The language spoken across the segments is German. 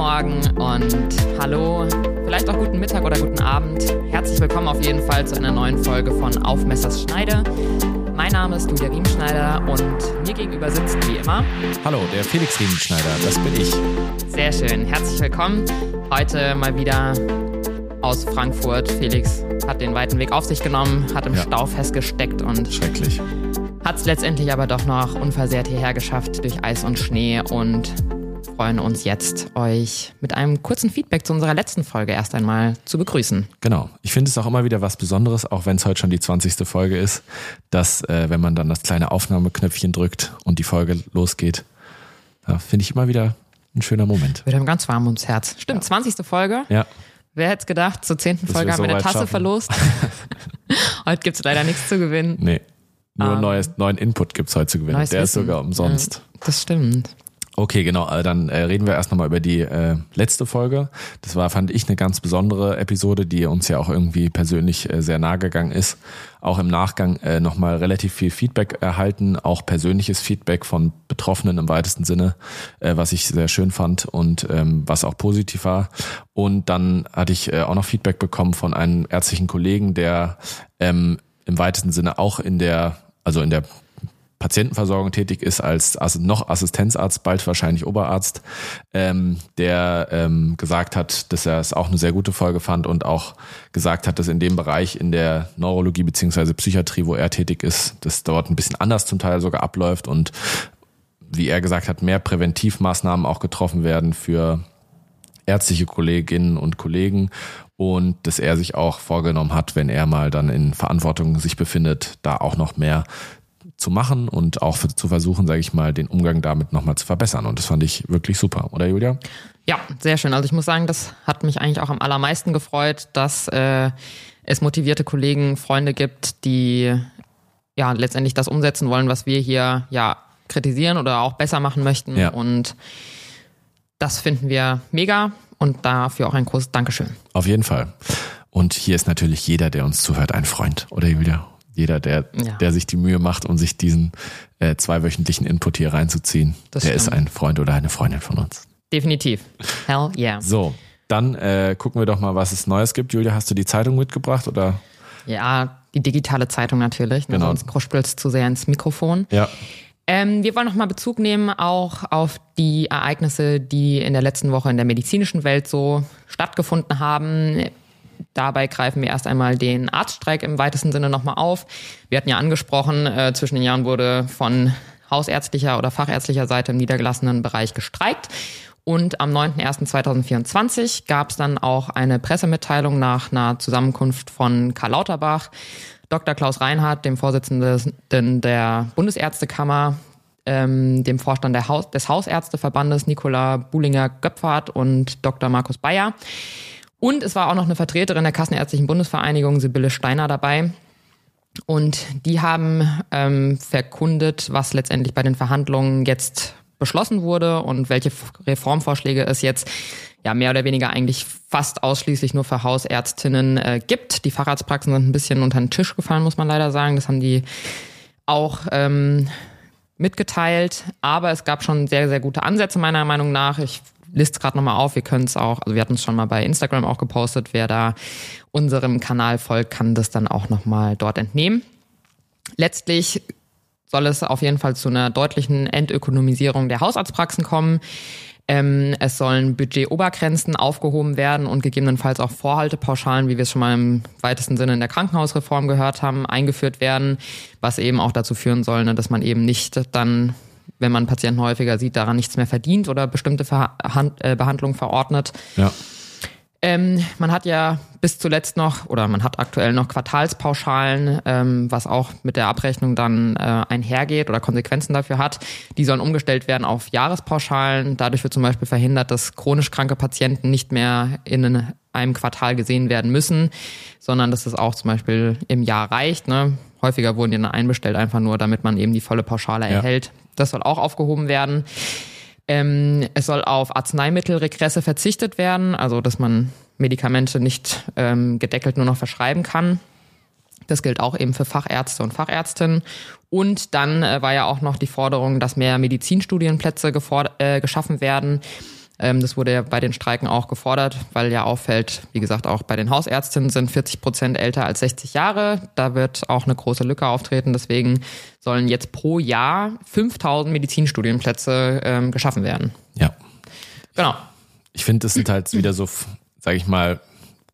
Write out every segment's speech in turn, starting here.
Morgen und hallo, vielleicht auch guten Mittag oder guten Abend. Herzlich willkommen auf jeden Fall zu einer neuen Folge von Auf Messers Schneide. Mein Name ist Julia Riemenschneider und mir gegenüber sitzt wie immer. Hallo, der Felix Riemenschneider, das bin ich. Sehr schön, herzlich willkommen. Heute mal wieder aus Frankfurt. Felix hat den weiten Weg auf sich genommen, hat im Ja. Stau festgesteckt und Schrecklich. hat es letztendlich aber doch noch unversehrt hierher geschafft durch Eis und Schnee und freuen uns jetzt, euch mit einem kurzen Feedback zu unserer letzten Folge erst einmal zu begrüßen. Genau. Ich finde es auch immer wieder was Besonderes, auch wenn es heute schon die 20. Folge ist, dass, äh, wenn man dann das kleine Aufnahmeknöpfchen drückt und die Folge losgeht, da finde ich immer wieder ein schöner Moment. Wird einem ganz warm ums Herz. Stimmt, 20. Folge. Ja, Wer hätte es gedacht, zur 10. Dass Folge wir haben wir so eine Tasse schaffen. verlost. heute gibt es leider nichts zu gewinnen. nee. Nur Ähm, neues, neuen Input gibt's heute zu gewinnen. Der ist Wissen. sogar umsonst. Ja, das stimmt. Okay, genau. Also dann äh, reden wir erst nochmal über die äh, letzte Folge. Das war, fand ich, eine ganz besondere Episode, die uns ja auch irgendwie persönlich äh, sehr nahe gegangen ist. Auch im Nachgang äh, nochmal relativ viel Feedback erhalten, auch persönliches Feedback von Betroffenen im weitesten Sinne, äh, was ich sehr schön fand und ähm, was auch positiv war. Und dann hatte ich äh, auch noch Feedback bekommen von einem ärztlichen Kollegen, der ähm, im weitesten Sinne auch in der, also in der Patientenversorgung tätig ist als Ass- noch Assistenzarzt, bald wahrscheinlich Oberarzt, ähm, der ähm, gesagt hat, dass er es auch eine sehr gute Folge fand und auch gesagt hat, dass in dem Bereich in der Neurologie beziehungsweise Psychiatrie, wo er tätig ist, das dort ein bisschen anders zum Teil sogar abläuft und wie er gesagt hat, mehr Präventivmaßnahmen auch getroffen werden für ärztliche Kolleginnen und Kollegen und dass er sich auch vorgenommen hat, wenn er mal dann in Verantwortung sich befindet, da auch noch mehr zu machen und auch für, zu versuchen, sage ich mal, den Umgang damit nochmal zu verbessern. Und das fand ich wirklich super, oder Julia? Ja, sehr schön. Also ich muss sagen, das hat mich eigentlich auch am allermeisten gefreut, dass äh, es motivierte Kollegen, Freunde gibt, die ja letztendlich das umsetzen wollen, was wir hier ja kritisieren oder auch besser machen möchten. Ja. Und das finden wir mega und dafür auch ein großes Dankeschön. Auf jeden Fall. Und hier ist natürlich jeder, der uns zuhört, ein Freund, oder Julia? Jeder, der, Ja. der sich die Mühe macht, um sich diesen äh, zweiwöchentlichen Input hier reinzuziehen, Das der ist stimmt. ein Freund oder eine Freundin von uns. Definitiv. Hell yeah. So, dann äh, gucken wir doch mal, was es Neues gibt. Julia, hast du die Zeitung mitgebracht oder? Ja, die digitale Zeitung natürlich. Ne? Genau. Sonst kruspelst zu sehr ins Mikrofon. Ja. Ähm, wir wollen noch mal Bezug nehmen auch auf die Ereignisse, die in der letzten Woche in der medizinischen Welt so stattgefunden haben. Dabei greifen wir erst einmal den Arztstreik im weitesten Sinne nochmal auf. Wir hatten ja angesprochen, äh, zwischen den Jahren wurde von hausärztlicher oder fachärztlicher Seite im niedergelassenen Bereich gestreikt. Und am 9.01.2024 gab es dann auch eine Pressemitteilung nach einer Zusammenkunft von Karl Lauterbach, Dr. Klaus Reinhardt, dem Vorsitzenden der Bundesärztekammer, ähm, dem Vorstand Haus des Hausärzteverbandes Nicola Buhlinger-Göpfert und Dr. Markus Bayer. Und es war auch noch eine Vertreterin der Kassenärztlichen Bundesvereinigung, Sibylle Steiner, dabei. Und die haben ähm, verkundet, was letztendlich bei den Verhandlungen jetzt beschlossen wurde und welche Reformvorschläge es jetzt ja mehr oder weniger eigentlich fast ausschließlich nur für Hausärztinnen äh, gibt. Die Facharztpraxen sind ein bisschen unter den Tisch gefallen, muss man leider sagen. Das haben die auch ähm, mitgeteilt. Aber es gab schon sehr, sehr gute Ansätze meiner Meinung nach. Ich liste gerade nochmal auf. Wir können es auch, also wir hatten es schon mal bei Instagram auch gepostet. Wer da unserem Kanal folgt, kann das dann auch nochmal dort entnehmen. Letztlich soll es auf jeden Fall zu einer deutlichen Entökonomisierung der Hausarztpraxen kommen. Ähm, es sollen Budgetobergrenzen aufgehoben werden und gegebenenfalls auch Vorhaltepauschalen, wie wir es schon mal im weitesten Sinne in der Krankenhausreform gehört haben, eingeführt werden, was eben auch dazu führen soll, ne, dass man eben nicht dann, wenn man Patienten häufiger sieht, daran nichts mehr verdient oder bestimmte Verhand äh, Behandlungen verordnet. Ja. Ähm, man hat ja bis zuletzt noch oder man hat aktuell noch Quartalspauschalen, ähm, was auch mit der Abrechnung dann äh, einhergeht oder Konsequenzen dafür hat. Die sollen umgestellt werden auf Jahrespauschalen. Dadurch wird zum Beispiel verhindert, dass chronisch kranke Patienten nicht mehr in einem Quartal gesehen werden müssen, sondern dass es auch zum Beispiel im Jahr reicht. Ne? Häufiger wurden die dann einbestellt, einfach nur, damit man eben die volle Pauschale Ja. erhält. Das soll auch aufgehoben werden. Ähm, es soll auf Arzneimittelregresse verzichtet werden, also dass man Medikamente nicht ähm, gedeckelt nur noch verschreiben kann. Das gilt auch eben für Fachärzte und Fachärztinnen. Und dann äh, war ja auch noch die Forderung, dass mehr Medizinstudienplätze äh, geschaffen werden. Ähm, das wurde ja bei den Streiken auch gefordert, weil ja auffällt, wie gesagt, auch bei den Hausärztinnen sind 40 Prozent älter als 60 Jahre. Da wird auch eine große Lücke auftreten. Deswegen sollen jetzt pro Jahr 5000 Medizinstudienplätze ähm, geschaffen werden. Ja. Genau. Ich finde, das sind halt wieder so, sage ich mal,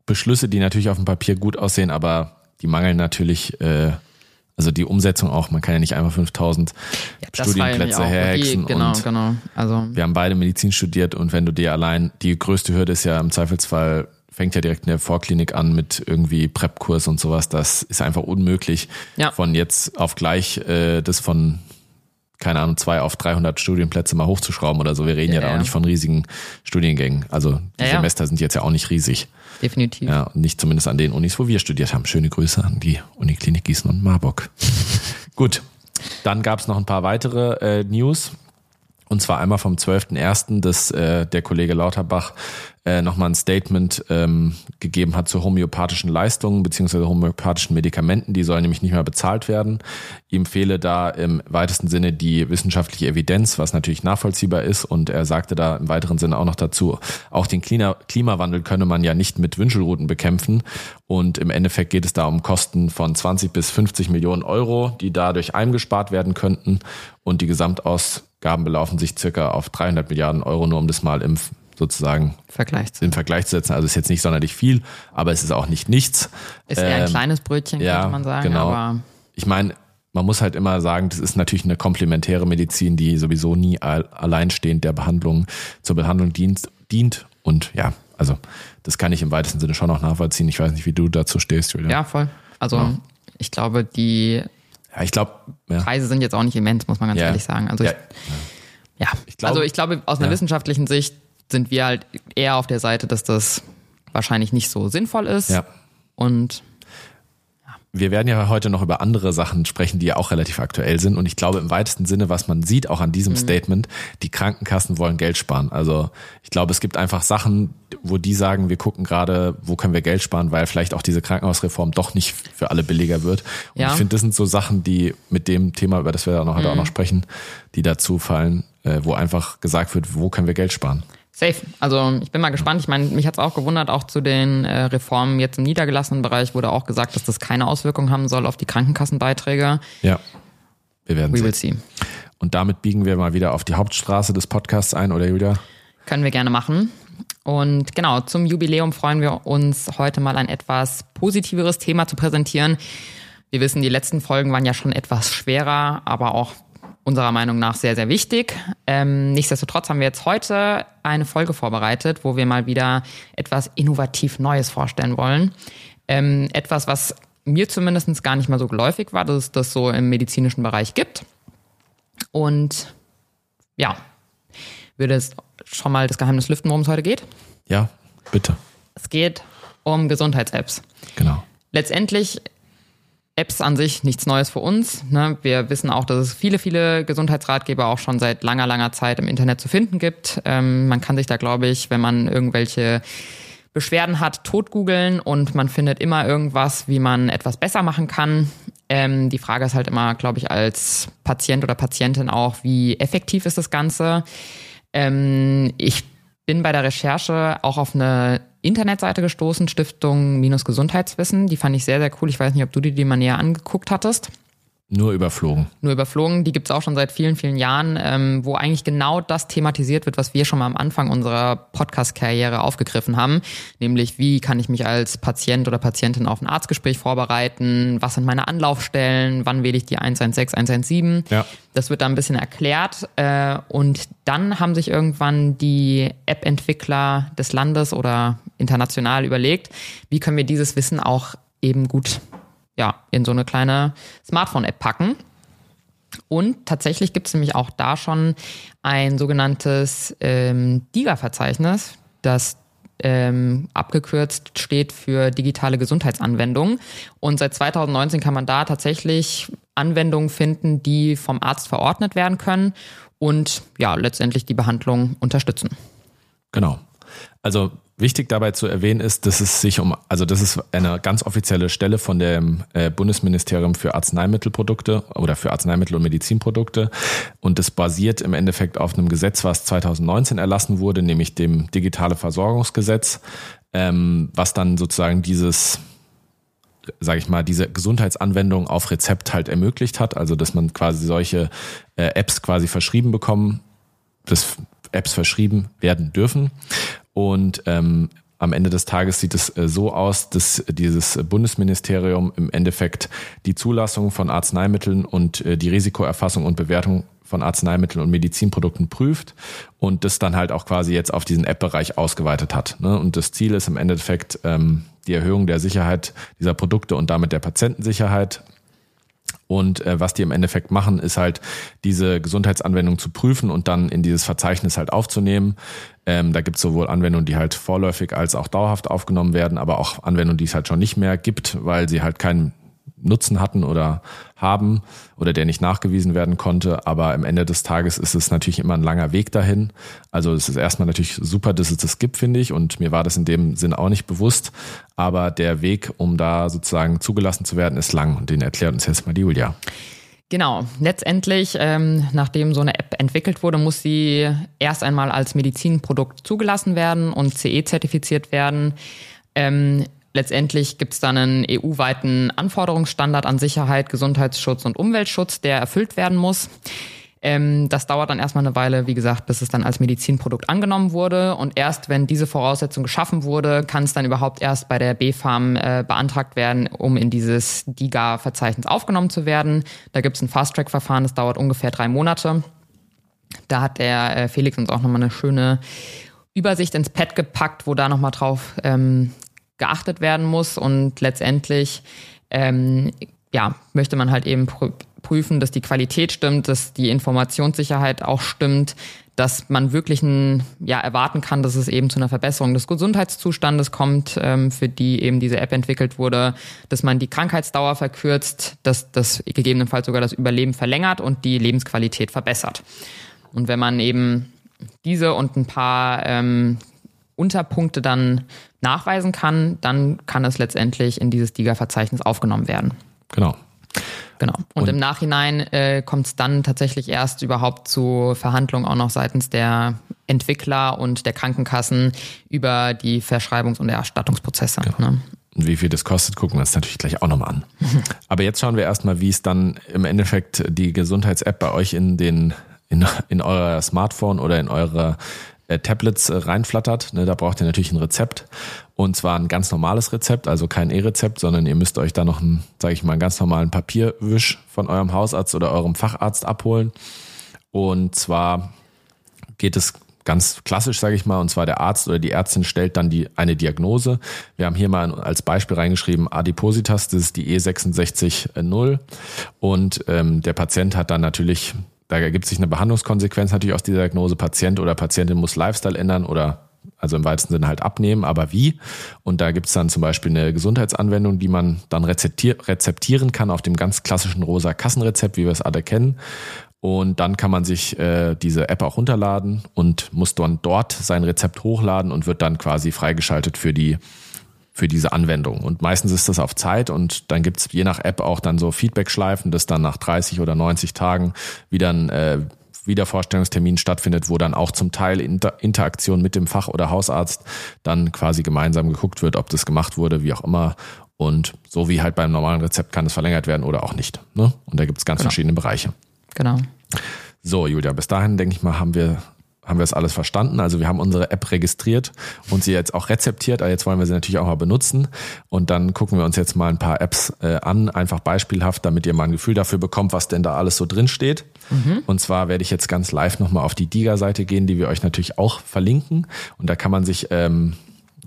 Beschlüsse, die natürlich auf dem Papier gut aussehen, aber die mangeln natürlich, äh, also die Umsetzung auch. Man kann ja nicht einfach 5000 Ja, Studienplätze herhexen. die- Genau, und genau. Also wir haben beide Medizin studiert und wenn du dir allein, die größte Hürde ist ja im Zweifelsfall, fängt ja direkt in der Vorklinik an mit irgendwie Prep-Kurs und sowas. Das ist einfach unmöglich, Ja. von jetzt auf gleich äh, das von keine Ahnung, zwei auf 300 Studienplätze mal hochzuschrauben oder so. Wir reden ja, Ja, da auch nicht von riesigen Studiengängen. Also die. Semester sind jetzt ja auch nicht riesig. Definitiv. Ja, und nicht zumindest an den Unis, wo wir studiert haben. Schöne Grüße an die Uniklinik Gießen und Marburg. Gut, dann gab es noch ein paar weitere äh, News. Und zwar einmal vom 12.01., dass äh, der Kollege Lauterbach äh, nochmal ein Statement ähm, gegeben hat zu homöopathischen Leistungen beziehungsweise homöopathischen Medikamenten. Die sollen nämlich nicht mehr bezahlt werden. Ihm fehle da im weitesten Sinne die wissenschaftliche Evidenz, was natürlich nachvollziehbar ist. Und er sagte da im weiteren Sinne auch noch dazu, auch den Klima Klimawandel könne man ja nicht mit Wünschelrouten bekämpfen. Und im Endeffekt geht es da um Kosten von 20 bis 50 Millionen Euro, die dadurch eingespart werden könnten. Und die Gesamtausgaben belaufen sich circa auf 300 Milliarden Euro, nur um das mal im sozusagen Vergleich zu. im Vergleich zu setzen. Also ist jetzt nicht sonderlich viel, aber es ist auch nicht nichts. Ist eher ein Ähm, kleines Brötchen, könnte man sagen. Genau. Aber ich meine, man muss halt immer sagen, das ist natürlich eine komplementäre Medizin, die sowieso nie al- alleinstehend der Behandlung zur Behandlung dient, dient. Und ja, also das kann ich im weitesten Sinne schon noch nachvollziehen. Ich weiß nicht, wie du dazu stehst, Julia. ja, voll. Also Ja. ich glaube, die ja ich glaube, ja. Preise sind jetzt auch nicht immens, muss man ganz Ja. ehrlich sagen. Also ja, ich, ja. Ich glaube- also ich glaube, aus einer Ja. wissenschaftlichen Sicht sind wir halt eher auf der Seite, dass das wahrscheinlich nicht so sinnvoll ist. ja. Und Wir werden ja heute noch über andere Sachen sprechen, die ja auch relativ aktuell sind. Und ich glaube im weitesten Sinne, was man sieht, auch an diesem Mhm. Statement, die Krankenkassen wollen Geld sparen. Also ich glaube, es gibt einfach Sachen, wo die sagen, wir gucken gerade, wo können wir Geld sparen, weil vielleicht auch diese Krankenhausreform doch nicht für alle billiger wird. Und Ja. ich finde, das sind so Sachen, die mit dem Thema, über das wir dann noch heute auch Mhm. noch sprechen, die dazu fallen, äh, wo einfach gesagt wird, wo können wir Geld sparen. Safe. Also ich bin mal gespannt. Ich meine, mich hat's auch gewundert, auch zu den äh, Reformen jetzt im niedergelassenen Bereich wurde auch gesagt, dass das keine Auswirkungen haben soll auf die Krankenkassenbeiträge. Ja, wir werden We sehen. will see. Und damit biegen wir mal wieder auf die Hauptstraße des Podcasts ein, oder Julia? Können wir gerne machen. Und genau, zum Jubiläum freuen wir uns heute mal ein etwas positiveres Thema zu präsentieren. Wir wissen, die letzten Folgen waren ja schon etwas schwerer, aber auch unserer Meinung nach sehr, sehr wichtig. Ähm, nichtsdestotrotz haben wir jetzt heute eine Folge vorbereitet, wo wir mal wieder etwas innovativ Neues vorstellen wollen. Ähm, etwas, was mir zumindest gar nicht mal so geläufig war, dass es das so im medizinischen Bereich gibt. Und ja, würde es schon mal das Geheimnis lüften, worum es heute geht? Ja, bitte. Es geht um Gesundheits-Apps. Genau. Letztendlich Apps an sich nichts Neues für uns. Ne? Wir wissen auch, dass es viele, viele Gesundheitsratgeber auch schon seit langer, langer Zeit im Internet zu finden gibt. Ähm, man kann sich da, glaube ich, wenn man irgendwelche Beschwerden hat, tot googeln und man findet immer irgendwas, wie man etwas besser machen kann. Ähm, die Frage ist halt immer, glaube ich, als Patient oder Patientin auch, wie effektiv ist das Ganze? Ähm, ich bin bei der Recherche auch auf eine Internetseite gestoßen, Stiftung Minus Gesundheitswissen. Die fand ich sehr, sehr cool. Ich weiß nicht, ob du dir die mal näher angeguckt hattest Nur überflogen. nur überflogen. Die gibt's auch schon seit vielen, vielen Jahren, ähm, wo eigentlich genau das thematisiert wird, was wir schon mal am Anfang unserer Podcast-Karriere aufgegriffen haben. Nämlich, wie kann ich mich als Patient oder Patientin auf ein Arztgespräch vorbereiten? Was sind meine Anlaufstellen? Wann wähle ich die 116, 117? Ja. Das wird da ein bisschen erklärt. Äh, und dann haben sich irgendwann die App-Entwickler des Landes oder international überlegt, wie können wir dieses Wissen auch eben gut ja, in so eine kleine Smartphone-App packen. Und tatsächlich gibt es nämlich auch da schon ein sogenanntes ähm, DIGA-Verzeichnis, das ähm, abgekürzt steht für digitale Gesundheitsanwendungen. Und seit 2019 kann man da tatsächlich Anwendungen finden, die vom Arzt verordnet werden können und ja, letztendlich die Behandlung unterstützen. Genau. Also Wichtig dabei zu erwähnen ist, dass es sich um, also das ist eine ganz offizielle Stelle von dem äh, Bundesministerium für Arzneimittelprodukte oder für Arzneimittel und Medizinprodukte und es basiert im Endeffekt auf einem Gesetz, was 2019 erlassen wurde, nämlich dem Digitale Versorgungsgesetz, ähm, was dann sozusagen dieses sage ich mal, diese Gesundheitsanwendung auf Rezept halt ermöglicht hat, also dass man quasi solche äh, Apps quasi verschrieben bekommen, dass Apps verschrieben werden dürfen. Und ähm, am Ende des Tages sieht es äh, so aus, dass dieses Bundesministerium im Endeffekt die Zulassung von Arzneimitteln und äh, die Risikoerfassung und Bewertung von Arzneimitteln und Medizinprodukten prüft und das dann halt auch quasi jetzt auf diesen App-Bereich ausgeweitet hat. Ne? Und das Ziel ist im Endeffekt ähm, die Erhöhung der Sicherheit dieser Produkte und damit der Patientensicherheit und äh, was die im Endeffekt machen, ist halt diese Gesundheitsanwendung zu prüfen und dann in dieses Verzeichnis halt aufzunehmen. Ähm, da gibt es sowohl Anwendungen, die halt vorläufig als auch dauerhaft aufgenommen werden, aber auch Anwendungen, die es halt schon nicht mehr gibt, weil sie halt keinen Nutzen hatten oder haben oder der nicht nachgewiesen werden konnte. Aber am Ende des Tages ist es natürlich immer ein langer Weg dahin. Also es ist erstmal natürlich super, dass es das gibt, finde ich. Und mir war das in dem Sinn auch nicht bewusst. Aber der Weg, um da sozusagen zugelassen zu werden, ist lang. Und den erklärt uns jetzt mal die Julia. Genau, letztendlich, ähm, nachdem so eine App entwickelt wurde, muss sie erst einmal als Medizinprodukt zugelassen werden und CE-zertifiziert werden. Ähm, Letztendlich gibt es dann einen EU-weiten Anforderungsstandard an Sicherheit, Gesundheitsschutz und Umweltschutz, der erfüllt werden muss. Ähm, das dauert dann erstmal eine Weile, wie gesagt, bis es dann als Medizinprodukt angenommen wurde. Und erst wenn diese Voraussetzung geschaffen wurde, kann es dann überhaupt erst bei der B-Farm äh, beantragt werden, um in dieses DIGA-Verzeichnis aufgenommen zu werden. Da gibt es ein Fast-Track-Verfahren, das dauert ungefähr drei Monate. Da hat der äh, Felix uns auch nochmal eine schöne Übersicht ins Pad gepackt, wo da nochmal drauf ähm, geachtet werden muss und letztendlich ähm, ja, möchte man halt eben prüfen, dass die Qualität stimmt, dass die Informationssicherheit auch stimmt, dass man wirklich ein, ja, erwarten kann, dass es eben zu einer Verbesserung des Gesundheitszustandes kommt, ähm, für die eben diese App entwickelt wurde, dass man die Krankheitsdauer verkürzt, dass das gegebenenfalls sogar das Überleben verlängert und die Lebensqualität verbessert. Und wenn man eben diese und ein paar ähm, Unterpunkte dann nachweisen kann, dann kann es letztendlich in dieses DIGA-Verzeichnis aufgenommen werden. Genau. Genau. Und, und im Nachhinein äh, kommt es dann tatsächlich erst überhaupt zu Verhandlungen auch noch seitens der Entwickler und der Krankenkassen über die Verschreibungs- und Erstattungsprozesse. Genau. Ne? Wie viel das kostet, gucken wir uns natürlich gleich auch nochmal an. Aber jetzt schauen wir erstmal, wie es dann im Endeffekt die Gesundheits-App bei euch in den in, in eurer Smartphone oder in eurer äh, Tablets äh, reinflattert. Ne, da braucht ihr natürlich ein Rezept. Und zwar ein ganz normales Rezept, also kein E-Rezept, sondern ihr müsst euch da noch einen, sage ich mal, einen ganz normalen Papierwisch von eurem Hausarzt oder eurem Facharzt abholen. Und zwar geht es ganz klassisch, sage ich mal, und zwar der Arzt oder die Ärztin stellt dann die eine Diagnose. Wir haben hier mal als Beispiel reingeschrieben Adipositas, das ist die E660 und ähm, der Patient hat dann natürlich da ergibt sich eine Behandlungskonsequenz natürlich aus dieser Diagnose. Patient oder Patientin muss Lifestyle ändern oder also im weitesten Sinne halt abnehmen, aber wie? Und da gibt es dann zum Beispiel eine Gesundheitsanwendung, die man dann rezeptieren kann auf dem ganz klassischen rosa Kassenrezept, wie wir es alle kennen. Und dann kann man sich äh, diese App auch runterladen und muss dann dort sein Rezept hochladen und wird dann quasi freigeschaltet für die für diese Anwendung. Und meistens ist das auf Zeit und dann gibt's je nach App auch dann so Feedback-Schleifen, dass dann nach 30 oder 90 Tagen wieder ein äh, Wiedervorstellungstermin stattfindet, wo dann auch zum Teil Inter Interaktion mit dem Fach- oder Hausarzt dann quasi gemeinsam geguckt wird, ob das gemacht wurde, wie auch immer. Und so wie halt beim normalen Rezept kann es verlängert werden oder auch nicht. Ne? Und da gibt's ganz genau. verschiedene Bereiche. Genau. So, Julia, bis dahin denke ich mal, haben wir haben wir es alles verstanden. Also wir haben unsere App registriert und sie jetzt auch rezeptiert. Aber jetzt wollen wir sie natürlich auch mal benutzen. Und dann gucken wir uns jetzt mal ein paar Apps äh, an, einfach beispielhaft, damit ihr mal ein Gefühl dafür bekommt, was denn da alles so drin steht. Mhm. Und zwar werde ich jetzt ganz live nochmal auf die Diga-Seite gehen, die wir euch natürlich auch verlinken. Und da kann man sich ähm,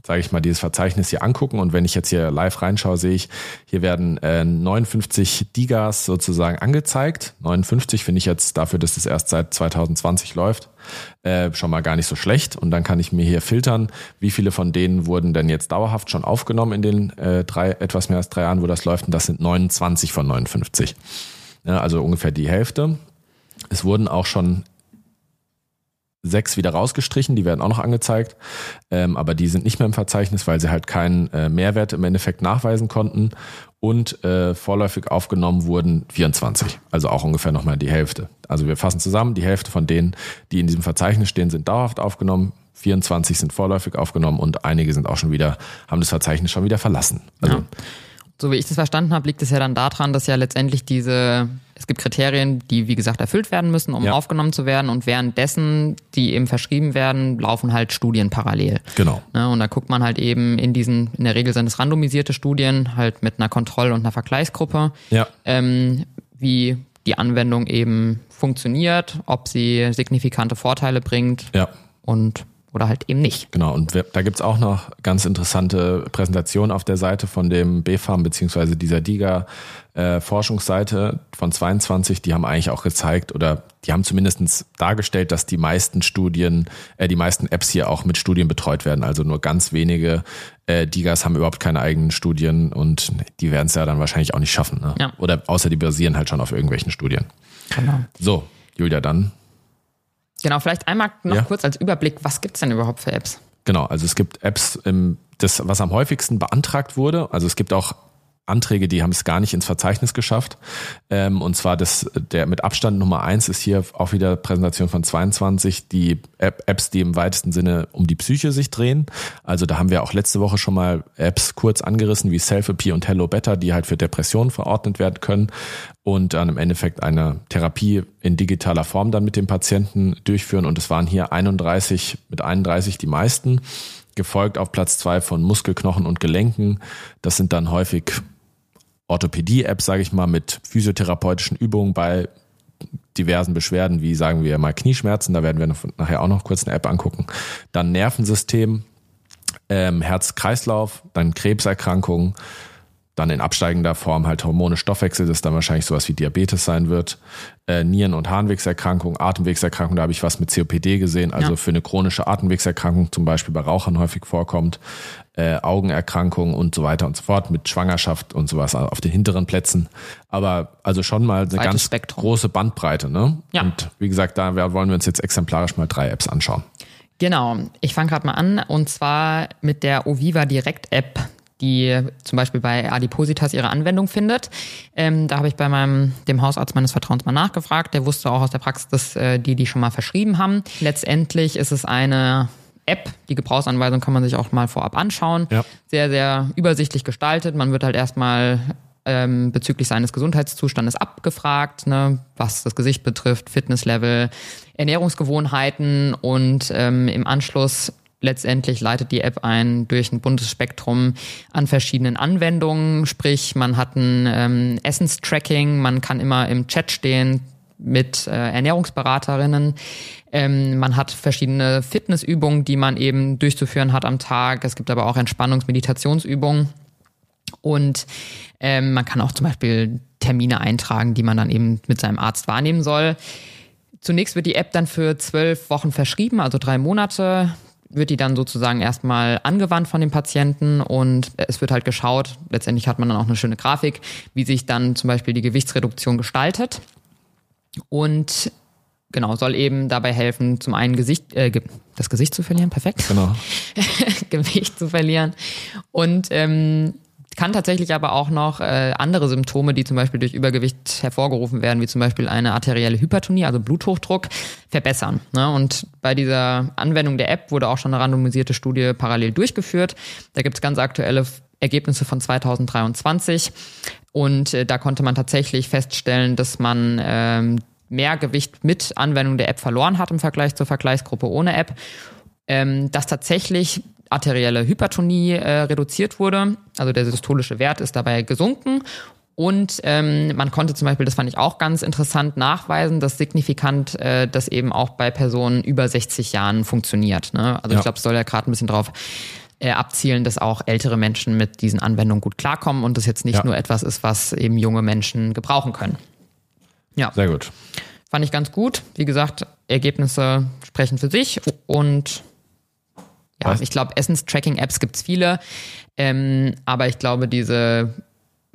sage ich mal, dieses Verzeichnis hier angucken. Und wenn ich jetzt hier live reinschaue, sehe ich, hier werden äh, 59 Digas sozusagen angezeigt. 59 finde ich jetzt dafür, dass das erst seit 2020 läuft, äh, schon mal gar nicht so schlecht. Und dann kann ich mir hier filtern, wie viele von denen wurden denn jetzt dauerhaft schon aufgenommen in den äh, drei, etwas mehr als drei Jahren, wo das läuft. Und das sind 29 von 59. Ja, also ungefähr die Hälfte. Es wurden auch schon sechs wieder rausgestrichen, die werden auch noch angezeigt, ähm, aber die sind nicht mehr im Verzeichnis, weil sie halt keinen äh, Mehrwert im Endeffekt nachweisen konnten. Und äh, vorläufig aufgenommen wurden 24, also auch ungefähr nochmal die Hälfte. Also wir fassen zusammen, die Hälfte von denen, die in diesem Verzeichnis stehen, sind dauerhaft aufgenommen, 24 sind vorläufig aufgenommen und einige sind auch schon wieder, haben das Verzeichnis schon wieder verlassen. Also ja. So wie ich das verstanden habe, liegt es ja dann daran, dass ja letztendlich diese, es gibt Kriterien, die wie gesagt erfüllt werden müssen, um ja. aufgenommen zu werden und währenddessen, die eben verschrieben werden, laufen halt Studien parallel. Genau. Ne, und da guckt man halt eben in diesen, in der Regel sind es randomisierte Studien, halt mit einer Kontroll- und einer Vergleichsgruppe, ja. ähm, wie die Anwendung eben funktioniert, ob sie signifikante Vorteile bringt. Ja. Und oder halt eben nicht. Genau, und da gibt's auch noch ganz interessante Präsentationen auf der Seite von dem BFAM beziehungsweise dieser DIGA äh, Forschungsseite von 22, die haben eigentlich auch gezeigt oder die haben zumindestens dargestellt, dass die meisten Studien, äh, die meisten Apps hier auch mit Studien betreut werden. Also nur ganz wenige äh, DIGAs haben überhaupt keine eigenen Studien und die werden es ja dann wahrscheinlich auch nicht schaffen. Ne? Ja. Oder außer die basieren halt schon auf irgendwelchen Studien. Genau. So, Julia, dann Genau, vielleicht einmal noch ja. kurz als Überblick, was gibt's denn überhaupt für Apps? Genau, also es gibt Apps, das, was am häufigsten beantragt wurde. Also es gibt auch Anträge, die haben es gar nicht ins Verzeichnis geschafft. Ähm, und zwar das, der mit Abstand Nummer eins ist hier auch wieder Präsentation von 22, die App, Apps, die im weitesten Sinne um die Psyche sich drehen. Also da haben wir auch letzte Woche schon mal Apps kurz angerissen, wie Self-Appear und Hello Better, die halt für Depressionen verordnet werden können und dann im Endeffekt eine Therapie in digitaler Form dann mit dem Patienten durchführen. Und es waren hier 31 mit 31 die meisten gefolgt auf Platz zwei von Muskelknochen und Gelenken. Das sind dann häufig Orthopädie-App, sage ich mal, mit physiotherapeutischen Übungen bei diversen Beschwerden, wie sagen wir mal Knieschmerzen, da werden wir nachher auch noch kurz eine App angucken. Dann Nervensystem, ähm, Herz-Kreislauf, dann Krebserkrankungen, dann in absteigender Form halt Hormone, Stoffwechsel, das dann wahrscheinlich sowas wie Diabetes sein wird, äh, Nieren- und Harnwegserkrankung, Atemwegserkrankung, da habe ich was mit COPD gesehen, also ja. für eine chronische Atemwegserkrankung zum Beispiel bei Rauchern häufig vorkommt, äh, Augenerkrankungen und so weiter und so fort, mit Schwangerschaft und sowas auf den hinteren Plätzen. Aber also schon mal eine Weites ganz Spektrum. große Bandbreite. Ne? Ja. Und wie gesagt, da wollen wir uns jetzt exemplarisch mal drei Apps anschauen. Genau, ich fange gerade mal an und zwar mit der Oviva Direct App die zum Beispiel bei Adipositas ihre Anwendung findet. Ähm, da habe ich bei meinem dem Hausarzt meines Vertrauens mal nachgefragt. Der wusste auch aus der Praxis, dass äh, die die schon mal verschrieben haben. Letztendlich ist es eine App. Die Gebrauchsanweisung kann man sich auch mal vorab anschauen. Ja. Sehr, sehr übersichtlich gestaltet. Man wird halt erstmal ähm, bezüglich seines Gesundheitszustandes abgefragt, ne, was das Gesicht betrifft, Fitnesslevel, Ernährungsgewohnheiten und ähm, im Anschluss letztendlich leitet die App ein durch ein buntes Spektrum an verschiedenen Anwendungen. Sprich, man hat ein ähm, Essenstracking, man kann immer im Chat stehen mit äh, Ernährungsberaterinnen. Ähm, man hat verschiedene Fitnessübungen, die man eben durchzuführen hat am Tag. Es gibt aber auch Entspannungs-Meditationsübungen. Und ähm, man kann auch zum Beispiel Termine eintragen, die man dann eben mit seinem Arzt wahrnehmen soll. Zunächst wird die App dann für zwölf Wochen verschrieben, also drei Monate wird die dann sozusagen erstmal angewandt von dem Patienten und es wird halt geschaut, letztendlich hat man dann auch eine schöne Grafik, wie sich dann zum Beispiel die Gewichtsreduktion gestaltet. Und genau, soll eben dabei helfen, zum einen Gesicht, äh, das Gesicht zu verlieren, perfekt. Genau. Gewicht zu verlieren. Und ähm, kann tatsächlich aber auch noch äh, andere Symptome, die zum Beispiel durch Übergewicht hervorgerufen werden, wie zum Beispiel eine arterielle Hypertonie, also Bluthochdruck, verbessern. Ne? Und bei dieser Anwendung der App wurde auch schon eine randomisierte Studie parallel durchgeführt. Da gibt es ganz aktuelle Ergebnisse von 2023 und äh, da konnte man tatsächlich feststellen, dass man ähm, mehr Gewicht mit Anwendung der App verloren hat im Vergleich zur Vergleichsgruppe ohne App. Ähm, dass tatsächlich arterielle Hypertonie äh, reduziert wurde. Also der systolische Wert ist dabei gesunken. Und ähm, man konnte zum Beispiel, das fand ich auch ganz interessant, nachweisen, dass signifikant äh, das eben auch bei Personen über 60 Jahren funktioniert. Ne? Also ja. ich glaube, es soll ja gerade ein bisschen drauf äh, abzielen, dass auch ältere Menschen mit diesen Anwendungen gut klarkommen und das jetzt nicht ja. nur etwas ist, was eben junge Menschen gebrauchen können. Ja. Sehr gut. Fand ich ganz gut. Wie gesagt, Ergebnisse sprechen für sich und ja, Was? ich glaube, Essens-Tracking-Apps gibt's viele, ähm, aber ich glaube, diese